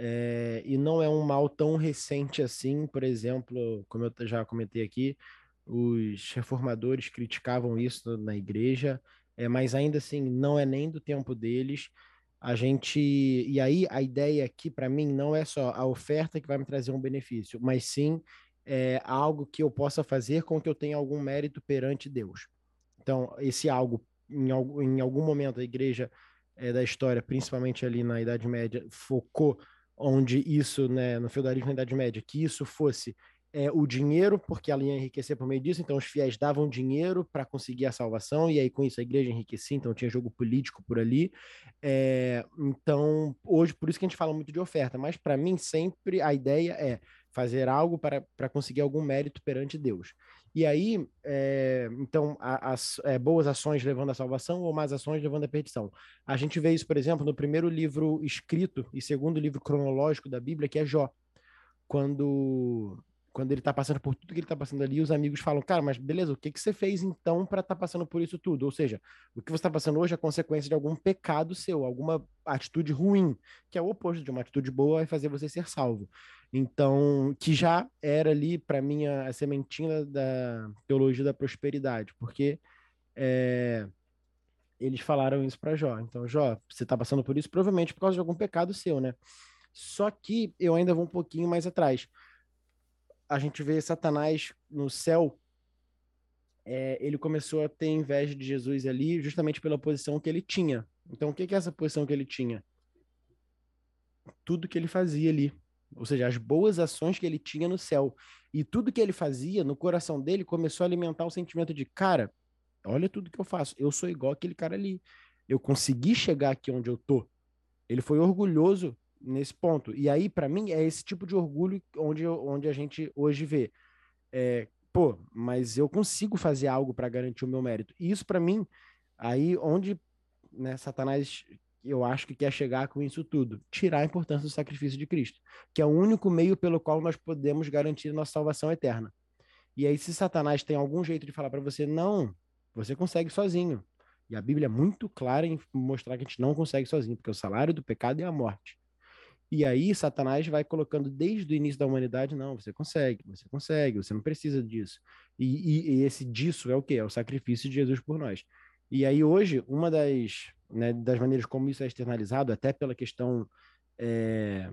É, e não é um mal tão recente assim, por exemplo, como eu já comentei aqui, os reformadores criticavam isso na igreja, é, mas ainda assim não é nem do tempo deles. A gente e aí a ideia aqui para mim não é só a oferta que vai me trazer um benefício, mas sim é, algo que eu possa fazer com que eu tenha algum mérito perante Deus. Então esse algo em, em algum momento a igreja é, da história, principalmente ali na Idade Média, focou onde isso, né, no feudalismo na Idade Média, que isso fosse é, o dinheiro, porque ela ia enriquecer por meio disso, então os fiéis davam dinheiro para conseguir a salvação, e aí com isso a igreja enriquecia, então tinha jogo político por ali. É, então, hoje, por isso que a gente fala muito de oferta, mas para mim sempre a ideia é fazer algo para, para conseguir algum mérito perante Deus. E aí, é, então, as é, boas ações levando à salvação ou más ações levando à perdição. A gente vê isso, por exemplo, no primeiro livro escrito e segundo livro cronológico da Bíblia, que é Jó. Quando quando ele tá passando por tudo que ele tá passando ali, os amigos falam, cara, mas beleza, o que que você fez então para tá passando por isso tudo? Ou seja, o que você está passando hoje é consequência de algum pecado seu, alguma atitude ruim, que é o oposto de uma atitude boa, vai fazer você ser salvo. Então, que já era ali para mim a, sementinha da teologia da prosperidade, porque é, eles falaram isso para Jó. Então, Jó, você está passando por isso provavelmente por causa de algum pecado seu, né? Só que eu ainda vou um pouquinho mais atrás a gente vê Satanás no céu, é, ele começou a ter inveja de Jesus ali, justamente pela posição que ele tinha. Então, o que, que é essa posição que ele tinha? Tudo que ele fazia ali. Ou seja, as boas ações que ele tinha no céu. E tudo que ele fazia, no coração dele, começou a alimentar o sentimento de, cara, olha tudo que eu faço. Eu sou igual aquele cara ali. Eu consegui chegar aqui onde eu tô. Ele foi orgulhoso nesse ponto. E aí, para mim, é esse tipo de orgulho onde, onde a gente hoje vê. É, pô, mas eu consigo fazer algo para garantir o meu mérito. E isso, para mim, aí onde né, Satanás, eu acho que quer chegar com isso tudo, tirar a importância do sacrifício de Cristo, que é o único meio pelo qual nós podemos garantir nossa salvação eterna. E aí, se Satanás tem algum jeito de falar para você, não, você consegue sozinho. E a Bíblia é muito clara em mostrar que a gente não consegue sozinho, porque o salário do pecado é a morte. E aí Satanás vai colocando desde o início da humanidade, não, você consegue, você consegue, você não precisa disso. E, e, e esse disso é o quê? É o sacrifício de Jesus por nós. E aí hoje, uma das, né, das maneiras como isso é externalizado, até pela questão é,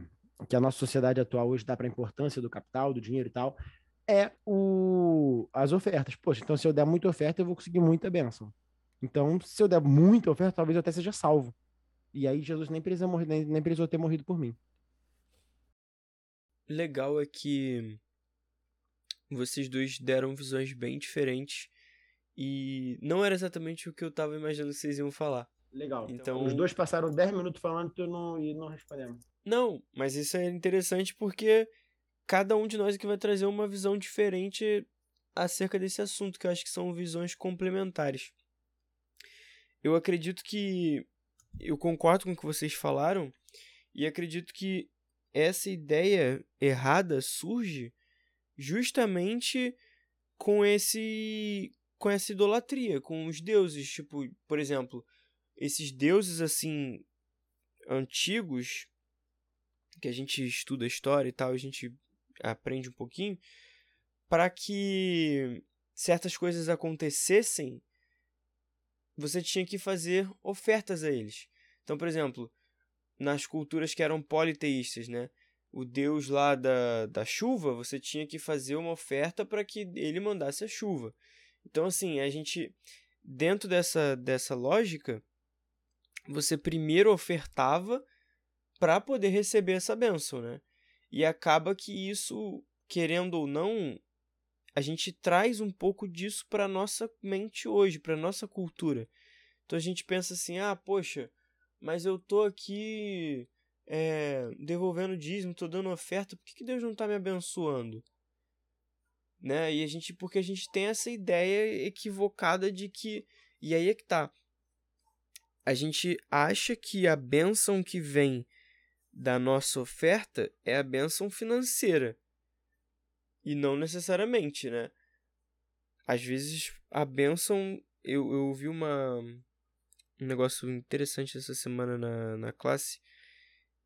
que a nossa sociedade atual hoje dá para a importância do capital, do dinheiro e tal, é o, as ofertas. Poxa, então se eu der muita oferta, eu vou conseguir muita bênção. Então, se eu der muita oferta, talvez eu até seja salvo. E aí Jesus nem precisa morrer, nem, nem precisou ter morrido por mim. Legal é que vocês dois deram visões bem diferentes e não era exatamente o que eu tava imaginando que vocês iam falar. Legal. Então, os dois passaram 10 minutos falando e não, e não respondemos. Não, mas isso é interessante porque cada um de nós aqui vai trazer uma visão diferente acerca desse assunto, que eu acho que são visões complementares. Eu acredito que eu concordo com o que vocês falaram e acredito que essa ideia errada surge justamente com esse com essa idolatria, com os deuses, tipo, por exemplo, esses deuses assim antigos que a gente estuda a história e tal, a gente aprende um pouquinho para que certas coisas acontecessem você tinha que fazer ofertas a eles. Então, por exemplo, nas culturas que eram politeístas, né? O deus lá da, da chuva, você tinha que fazer uma oferta para que ele mandasse a chuva. Então, assim, a gente, dentro dessa, dessa lógica, você primeiro ofertava para poder receber essa bênção, né? E acaba que isso, querendo ou não, a gente traz um pouco disso para nossa mente hoje, para nossa cultura. Então a gente pensa assim: ah, poxa, mas eu tô aqui é, devolvendo dízimo, tô dando oferta, por que, que Deus não está me abençoando? Né? E a gente, porque a gente tem essa ideia equivocada de que. E aí é que tá. A gente acha que a bênção que vem da nossa oferta é a bênção financeira e não necessariamente, né? Às vezes a bênção. Eu, eu ouvi uma, um negócio interessante essa semana na, na classe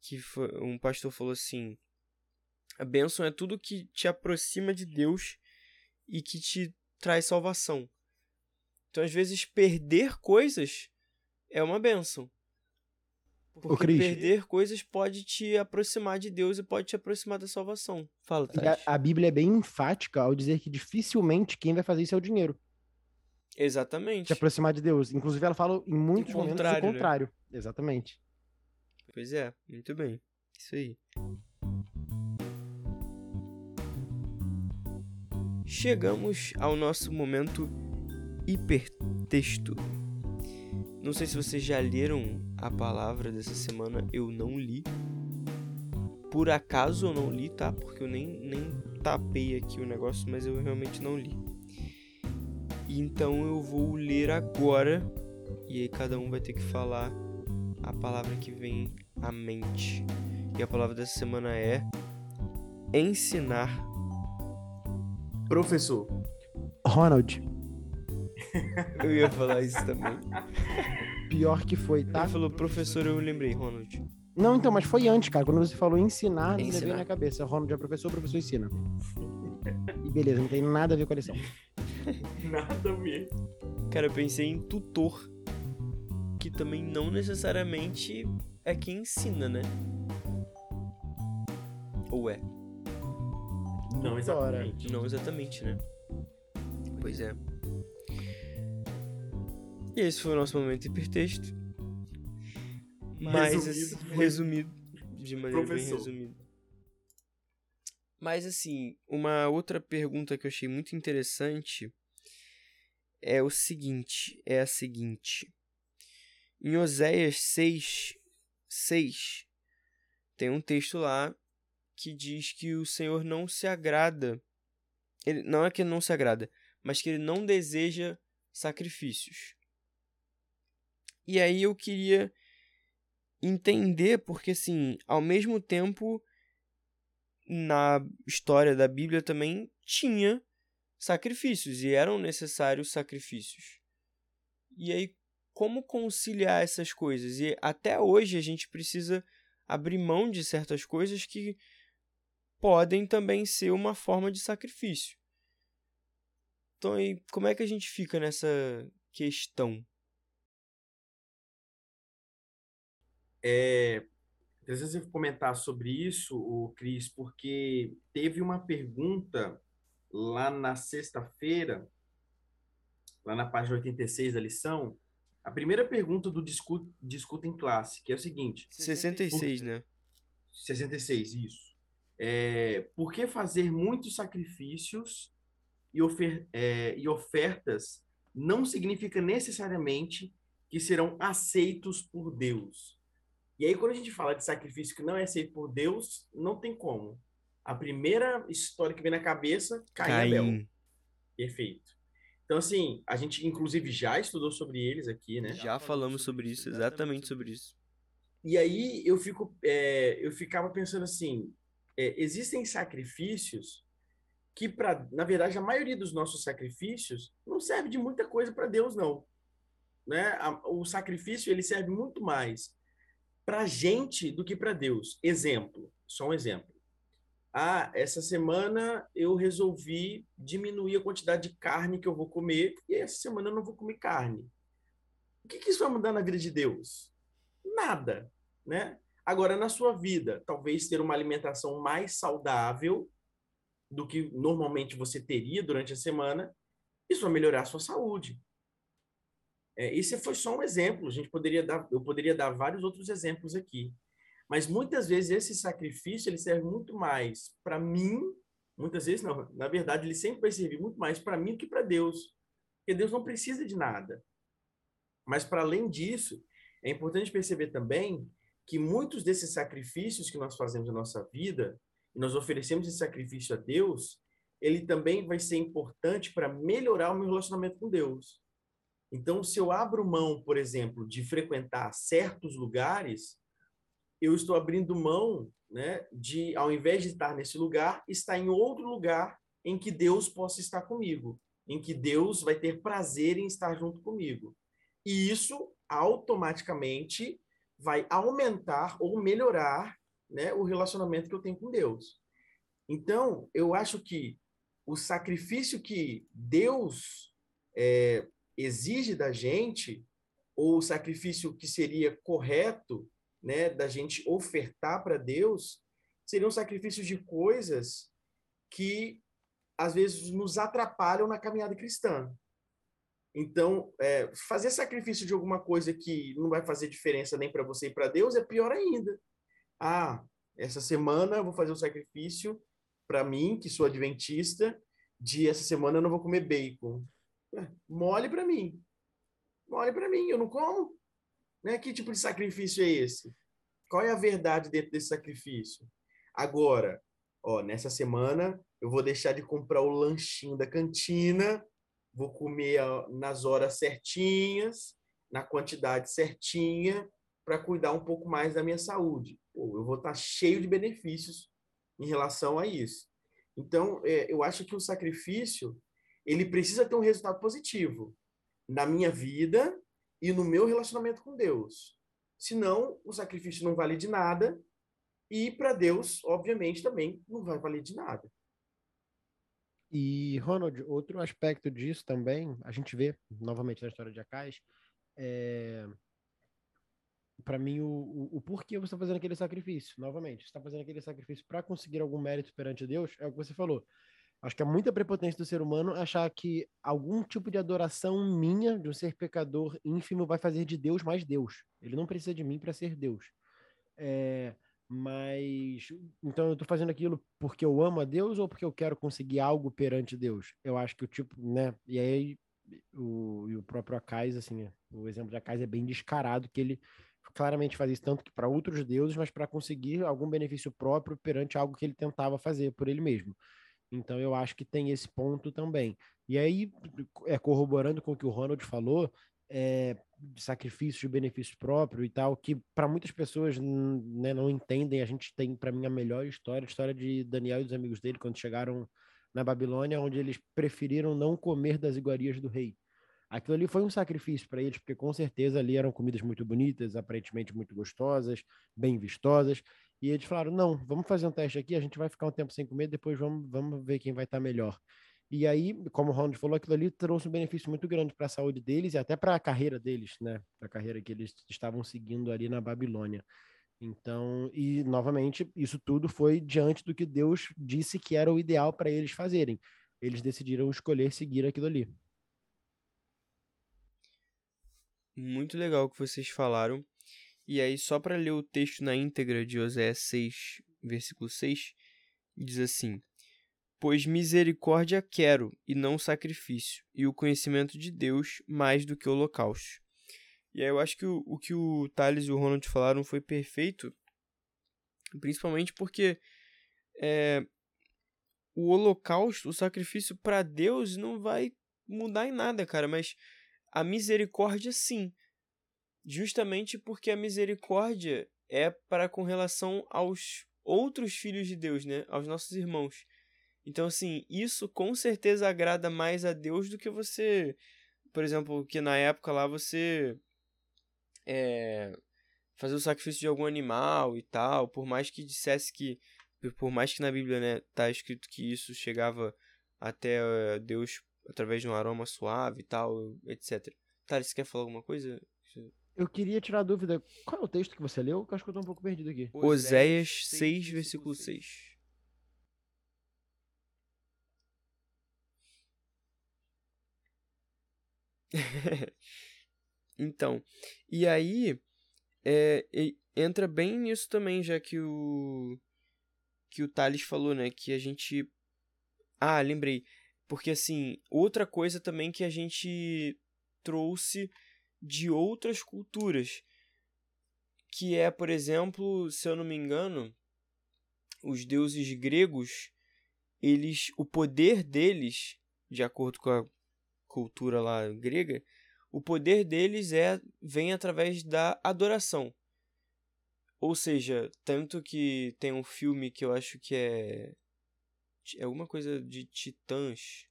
que foi, um pastor falou assim: a bênção é tudo que te aproxima de Deus e que te traz salvação. Então, às vezes, perder coisas é uma bênção. Porque perder coisas pode te aproximar de Deus e pode te aproximar da salvação. Fala. A, a Bíblia é bem enfática ao dizer que dificilmente quem vai fazer isso é o dinheiro. Exatamente. Te aproximar de Deus. Inclusive, ela fala em muitos momentos o contrário. Né? Exatamente. Pois é, muito bem. Isso aí. Chegamos ao nosso momento hipertexto. Não sei se vocês já leram a palavra dessa semana, eu não li. Por acaso eu não li, tá? Porque eu nem, nem tapei aqui o negócio, mas eu realmente não li. Então eu vou ler agora e aí cada um vai ter que falar a palavra que vem à mente. E a palavra dessa semana é ensinar. Professor. Ronald. Eu ia falar isso também. Pior que foi, tá? Ele falou professor, eu lembrei, Ronald. Não, então, mas foi antes, cara. Quando você falou ensinar, ensinar. veio na cabeça. Ronald é professor, professor ensina. E beleza, não tem nada a ver com a lição. nada a ver. Cara, eu pensei em tutor. Que também não necessariamente é quem ensina, né? Ou é? Não exatamente. Não exatamente, né? Pois é. E esse foi o nosso momento hipertexto. Mas resumido, resumido de maneira Professor. bem resumida. Mas assim, uma outra pergunta que eu achei muito interessante é o seguinte, é a seguinte. Em Oséias 6, 6, tem um texto lá que diz que o Senhor não se agrada. Ele não é que não se agrada, mas que ele não deseja sacrifícios. E aí eu queria entender porque assim, ao mesmo tempo na história da Bíblia também tinha sacrifícios e eram necessários sacrifícios. E aí como conciliar essas coisas? E até hoje a gente precisa abrir mão de certas coisas que podem também ser uma forma de sacrifício. Então, aí, como é que a gente fica nessa questão? É interessante você comentar sobre isso, o Cris, porque teve uma pergunta lá na sexta-feira, lá na página 86 da lição, a primeira pergunta do Discuta, Discuta em Classe, que é o seguinte... 66, por... né? 66, isso. É, por que fazer muitos sacrifícios e, ofer é, e ofertas não significa necessariamente que serão aceitos por Deus? E aí, quando a gente fala de sacrifício que não é aceito por Deus, não tem como. A primeira história que vem na cabeça, Caim e Abel. Perfeito. Então, assim, a gente inclusive já estudou sobre eles aqui, né? Já falamos sobre isso, exatamente sobre isso. E aí eu fico, é, eu ficava pensando assim, é, existem sacrifícios que, para, na verdade, a maioria dos nossos sacrifícios não serve de muita coisa para Deus, não. Né? O sacrifício ele serve muito mais para a gente do que para Deus. Exemplo, só um exemplo ah, essa semana eu resolvi diminuir a quantidade de carne que eu vou comer e essa semana eu não vou comer carne. O que, que isso vai mudar na vida de Deus? Nada, né? Agora, na sua vida, talvez ter uma alimentação mais saudável do que normalmente você teria durante a semana, isso vai melhorar a sua saúde. É, esse foi só um exemplo. A gente poderia dar, eu poderia dar vários outros exemplos aqui. Mas muitas vezes esse sacrifício ele serve muito mais para mim, muitas vezes não, na verdade ele sempre vai servir muito mais para mim que para Deus. Porque Deus não precisa de nada. Mas para além disso, é importante perceber também que muitos desses sacrifícios que nós fazemos na nossa vida, e nós oferecemos esse sacrifício a Deus, ele também vai ser importante para melhorar o meu relacionamento com Deus. Então, se eu abro mão, por exemplo, de frequentar certos lugares, eu estou abrindo mão né, de, ao invés de estar nesse lugar, estar em outro lugar em que Deus possa estar comigo, em que Deus vai ter prazer em estar junto comigo. E isso automaticamente vai aumentar ou melhorar né, o relacionamento que eu tenho com Deus. Então, eu acho que o sacrifício que Deus é, exige da gente, ou o sacrifício que seria correto, né, da gente ofertar para Deus, seriam sacrifícios de coisas que às vezes nos atrapalham na caminhada cristã. Então, é, fazer sacrifício de alguma coisa que não vai fazer diferença nem para você e para Deus é pior ainda. Ah, essa semana eu vou fazer um sacrifício para mim, que sou adventista, de essa semana eu não vou comer bacon. Mole para mim. Mole para mim, eu não como. Né? Que tipo de sacrifício é esse? Qual é a verdade dentro desse sacrifício? Agora, ó, nessa semana eu vou deixar de comprar o lanchinho da cantina, vou comer nas horas certinhas, na quantidade certinha, para cuidar um pouco mais da minha saúde. Pô, eu vou estar tá cheio de benefícios em relação a isso. Então, é, eu acho que o sacrifício ele precisa ter um resultado positivo na minha vida e no meu relacionamento com Deus. Senão, o sacrifício não vale de nada e para Deus, obviamente, também não vai valer de nada. E, Ronald, outro aspecto disso também, a gente vê novamente na história de Acais, é... para mim, o, o, o, porquê você está fazendo aquele sacrifício. Novamente, você está fazendo aquele sacrifício para conseguir algum mérito perante Deus, é o que você falou. Acho que é muita prepotência do ser humano achar que algum tipo de adoração minha, de um ser pecador ínfimo, vai fazer de Deus mais Deus. Ele não precisa de mim para ser Deus. É, mas então eu estou fazendo aquilo porque eu amo a Deus ou porque eu quero conseguir algo perante Deus? Eu acho que o tipo, né? E aí o, e o próprio Acais, assim, o exemplo de Acais é bem descarado que ele claramente fazia isso tanto que para outros deuses, mas para conseguir algum benefício próprio perante algo que ele tentava fazer por ele mesmo. Então eu acho que tem esse ponto também. E aí, é, corroborando com o que o Ronald falou, é, sacrifício de benefício próprio e tal, que para muitas pessoas né, não entendem. A gente tem, para mim, a melhor história, a história de Daniel e dos amigos dele quando chegaram na Babilônia, onde eles preferiram não comer das iguarias do rei. Aquilo ali foi um sacrifício para eles, porque com certeza ali eram comidas muito bonitas, aparentemente muito gostosas, bem vistosas. E eles falaram: não, vamos fazer um teste aqui, a gente vai ficar um tempo sem comer, depois vamos, vamos ver quem vai estar tá melhor. E aí, como o Ronald falou, aquilo ali trouxe um benefício muito grande para a saúde deles e até para a carreira deles, né? Para a carreira que eles estavam seguindo ali na Babilônia. Então, e novamente, isso tudo foi diante do que Deus disse que era o ideal para eles fazerem. Eles decidiram escolher seguir aquilo ali. Muito legal o que vocês falaram. E aí, só para ler o texto na íntegra de Oséias 6, versículo 6, diz assim: Pois misericórdia quero, e não sacrifício, e o conhecimento de Deus mais do que holocaustos. E aí eu acho que o, o que o Thales e o Ronald falaram foi perfeito, principalmente porque é, o holocausto, o sacrifício para Deus não vai mudar em nada, cara, mas a misericórdia sim. Justamente porque a misericórdia é para com relação aos outros filhos de Deus, né? Aos nossos irmãos. Então, assim, isso com certeza agrada mais a Deus do que você. Por exemplo, que na época lá você. É, fazer o sacrifício de algum animal e tal. Por mais que dissesse que. Por mais que na Bíblia, né, tá escrito que isso chegava até uh, Deus através de um aroma suave e tal, etc. Tá, você quer falar alguma coisa? Eu queria tirar a dúvida. Qual é o texto que você leu? Que eu acho que eu tô um pouco perdido aqui. Oséias 6, versículo 6. então, e aí é, entra bem nisso também, já que o que o Thales falou, né, que a gente Ah, lembrei, porque assim, outra coisa também que a gente trouxe de outras culturas, que é, por exemplo, se eu não me engano, os deuses gregos, eles o poder deles, de acordo com a cultura lá grega, o poder deles é vem através da adoração. Ou seja, tanto que tem um filme que eu acho que é é alguma coisa de titãs.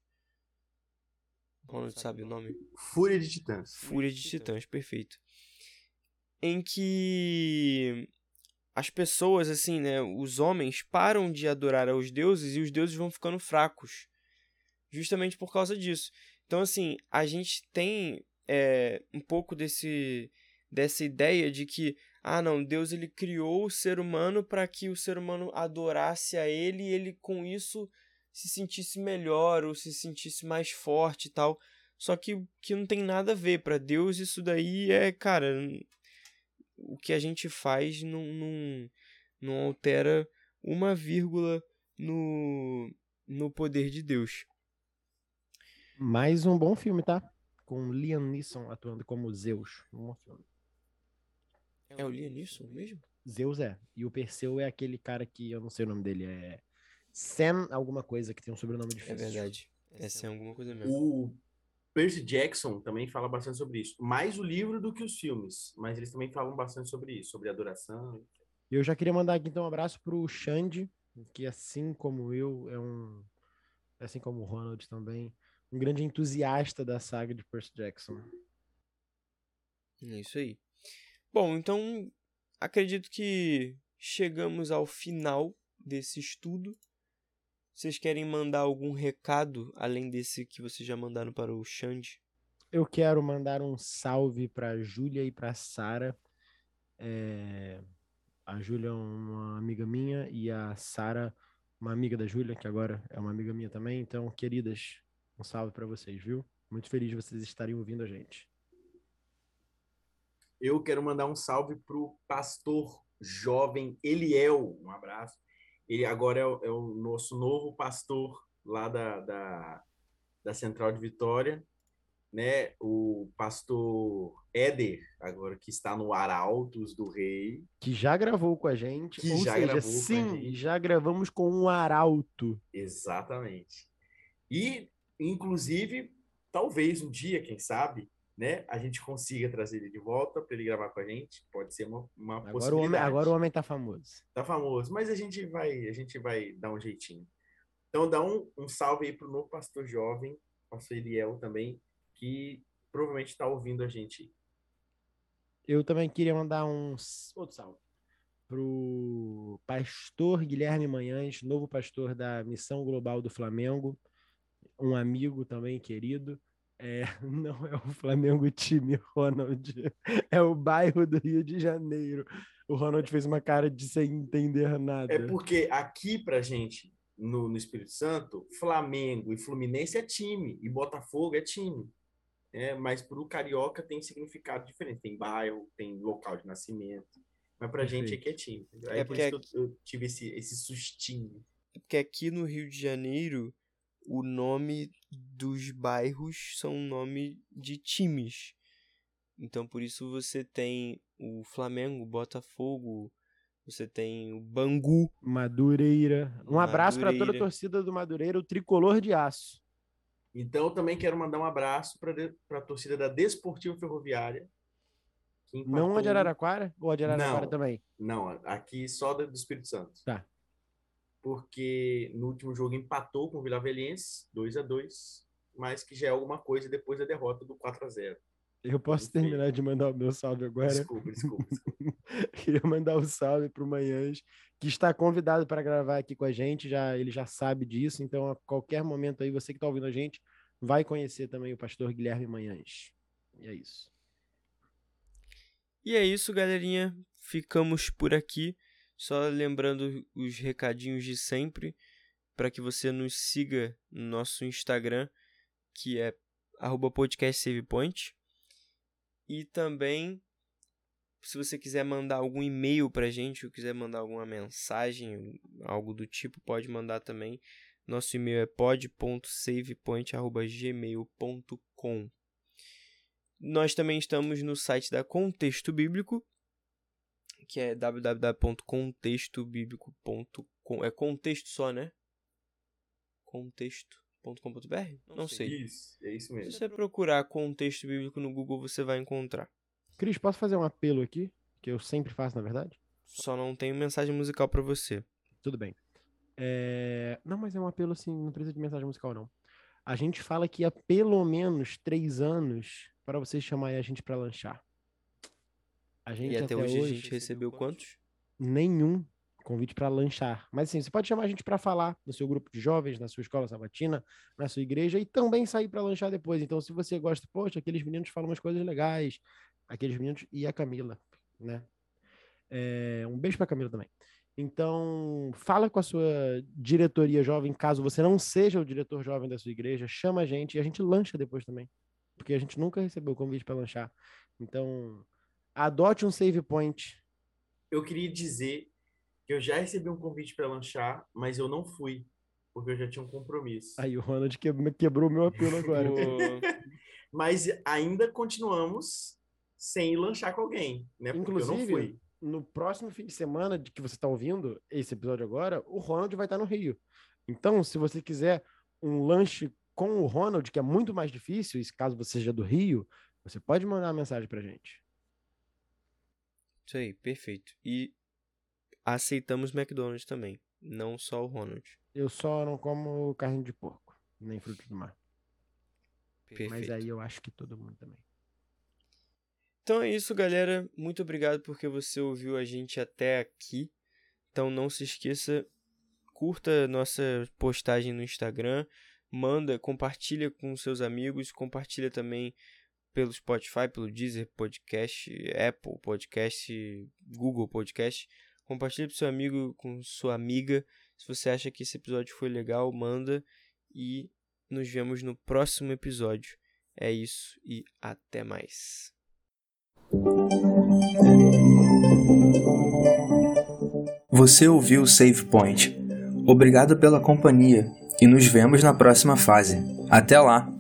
Ronald sabe o nome? Fúria de Titãs. Fúria de Titãs, perfeito. Em que as pessoas, assim, né, os homens param de adorar aos deuses e os deuses vão ficando fracos. Justamente por causa disso. Então, assim, a gente tem é, um pouco desse, dessa ideia de que, ah, não, Deus ele criou o ser humano para que o ser humano adorasse a ele e ele com isso se sentisse melhor ou se sentisse mais forte e tal. Só que que não tem nada a ver. Para Deus, isso daí é, cara, o que a gente faz não, não, não altera uma vírgula no, no poder de Deus. Mais um bom filme, tá? Com Liam Neeson atuando como Zeus. Um bom filme. É o Liam Neeson mesmo? Zeus é. E o Perseu é aquele cara que eu não sei o nome dele. É Sam alguma coisa, que tem um sobrenome difícil. É verdade. É Sam alguma coisa mesmo. O Percy Jackson também fala bastante sobre isso. Mais o livro do que os filmes. Mas eles também falam bastante sobre isso. Sobre adoração. Eu já queria mandar aqui então um abraço pro Xande, que assim como eu, é um... Assim como o Ronald também um grande entusiasta da saga de Percy Jackson. É isso aí. Bom, então acredito que chegamos ao final desse estudo. Vocês querem mandar algum recado além desse que vocês já mandaram para o Xande? Eu quero mandar um salve para Júlia e para Sara. É... A Júlia é uma amiga minha e a Sara uma amiga da Júlia, que agora é uma amiga minha também. Então, queridas, um salve para vocês, viu? Muito feliz de vocês estarem ouvindo a gente. Eu quero mandar um salve pro pastor jovem Eliel. Um abraço. Ele agora é o, é o nosso novo pastor lá da, da, da Central de Vitória. né, o pastor Éder, agora que está no Arautos do Rei. Que já gravou com a gente. Que ou já seja, gravou com a sim, gente. já gravamos com um arauto. Exatamente. E, inclusive, talvez um dia, quem sabe, né, a gente consiga trazer ele de volta para ele gravar com a gente. Pode ser uma, uma Agora o, possibilidade. homem, agora o homem tá famoso. Tá famoso, mas a gente vai, a gente vai dar um jeitinho. Então dá um, um salve aí pro novo pastor jovem, pastor Eliel também, que provavelmente está ouvindo a gente. Eu também queria mandar um outro salve pro pastor Guilherme Manhães, novo pastor da Missão Global do Flamengo, um amigo também querido. É, não é o Flamengo time, Ronald. É o bairro do Rio de Janeiro. O Ronald fez uma cara de sem entender nada. É porque aqui pra gente, no, no Espírito Santo, Flamengo e Fluminense é time, e Botafogo é time. É, mas pro carioca tem significado diferente. Tem bairro, tem local de nascimento. Mas pra gente aqui é time. entendeu? Aí É por isso que eu, eu tive esse, esse sustinho. Porque aqui no Rio de Janeiro, o nome dos bairros são nome de times. Então por isso você tem o Flamengo, o Botafogo, você tem o Bangu. Madureira. Um abraço para toda a torcida do Madureira, o tricolor de aço. Então, eu também quero mandar um abraço para a torcida da Desportivo Ferroviária. Não a de Araraquara ou a de Araraquara Não. também? Não, aqui só do do Espírito Santo. Tá. Porque no último jogo empatou com o Vila Velhense, 2 a 2 mas que já é alguma coisa depois da derrota do 4 a 0 Eu posso Enfim. terminar de mandar o meu salve agora? Desculpa, desculpa. desculpa. Queria mandar um salve para o Manhãs, que está convidado para gravar aqui com a gente, já ele já sabe disso, então a qualquer momento aí, você que está ouvindo a gente, vai conhecer também o pastor Guilherme Manhãs. E é isso. E é isso, galerinha. Ficamos por aqui. Só lembrando os recadinhos de sempre para que você nos siga no nosso Instagram, que é arroba podcast savepoint. E também, se você quiser mandar algum e-mail pra gente, ou quiser mandar alguma mensagem, algo do tipo, pode mandar também. Nosso e-mail é pod.savepoint.gmail.com Nós também estamos no site da Contexto Bíblico, que é www.contextobiblico.com. É contexto só, né? Contexto.com.br? Não sei. Isso, é isso Se mesmo. você procurar contexto bíblico no Google, você vai encontrar. Cris, posso fazer um apelo aqui? Que eu sempre faço, na verdade? Só não tenho mensagem musical pra você. Tudo bem. É, Não, mas é um apelo assim, não precisa de mensagem musical, não. A gente fala que há pelo menos três anos para vocês chamarem a gente para lanchar. A gente E até, hoje, a gente recebeu quantos? nenhum convite para lanchar. Mas assim, você pode chamar a gente para falar no seu grupo de jovens, na sua escola sabatina, na sua igreja e também sair para lanchar depois. Então, se você gosta, poxa, aqueles meninos falam umas coisas legais, aqueles meninos e a Camila, né? É, um beijo para Camila também. Então, fala com a sua diretoria jovem, caso você não seja o diretor jovem da sua igreja, chama a gente e a gente lancha depois também. Porque a gente nunca recebeu convite para lanchar. Então, adote um save point. Eu queria dizer que eu já recebi um convite para lanchar, mas eu não fui, porque eu já tinha um compromisso. Aí o Ronald que- quebrou o meu apelo agora. Mas ainda continuamos sem lanchar com alguém, né? Porque eu não Inclusive, fui. no próximo fim de semana de que você está ouvindo esse episódio agora, o Ronald vai estar no Rio. Então, se você quiser um lanche com o Ronald, que é muito mais difícil, e se caso você seja do Rio, você pode mandar uma mensagem pra gente. Isso aí, perfeito. E aceitamos McDonald's também. Não só o Ronald. Eu só não como carne de porco, nem frutos do mar. Perfeito. Mas aí eu acho que todo mundo também. Então é isso, galera. Muito obrigado porque você ouviu a gente até aqui. Então não se esqueça, curta nossa postagem no Instagram, manda, compartilha com seus amigos, compartilha também pelo Spotify, pelo Deezer Podcast, Apple Podcast, Google Podcast. Compartilha com seu amigo, com sua amiga. Se você acha que esse episódio foi legal, manda e nos vemos no próximo episódio. É isso e até mais. Você ouviu o Save Point. Obrigado pela companhia e nos vemos na próxima fase. Até lá!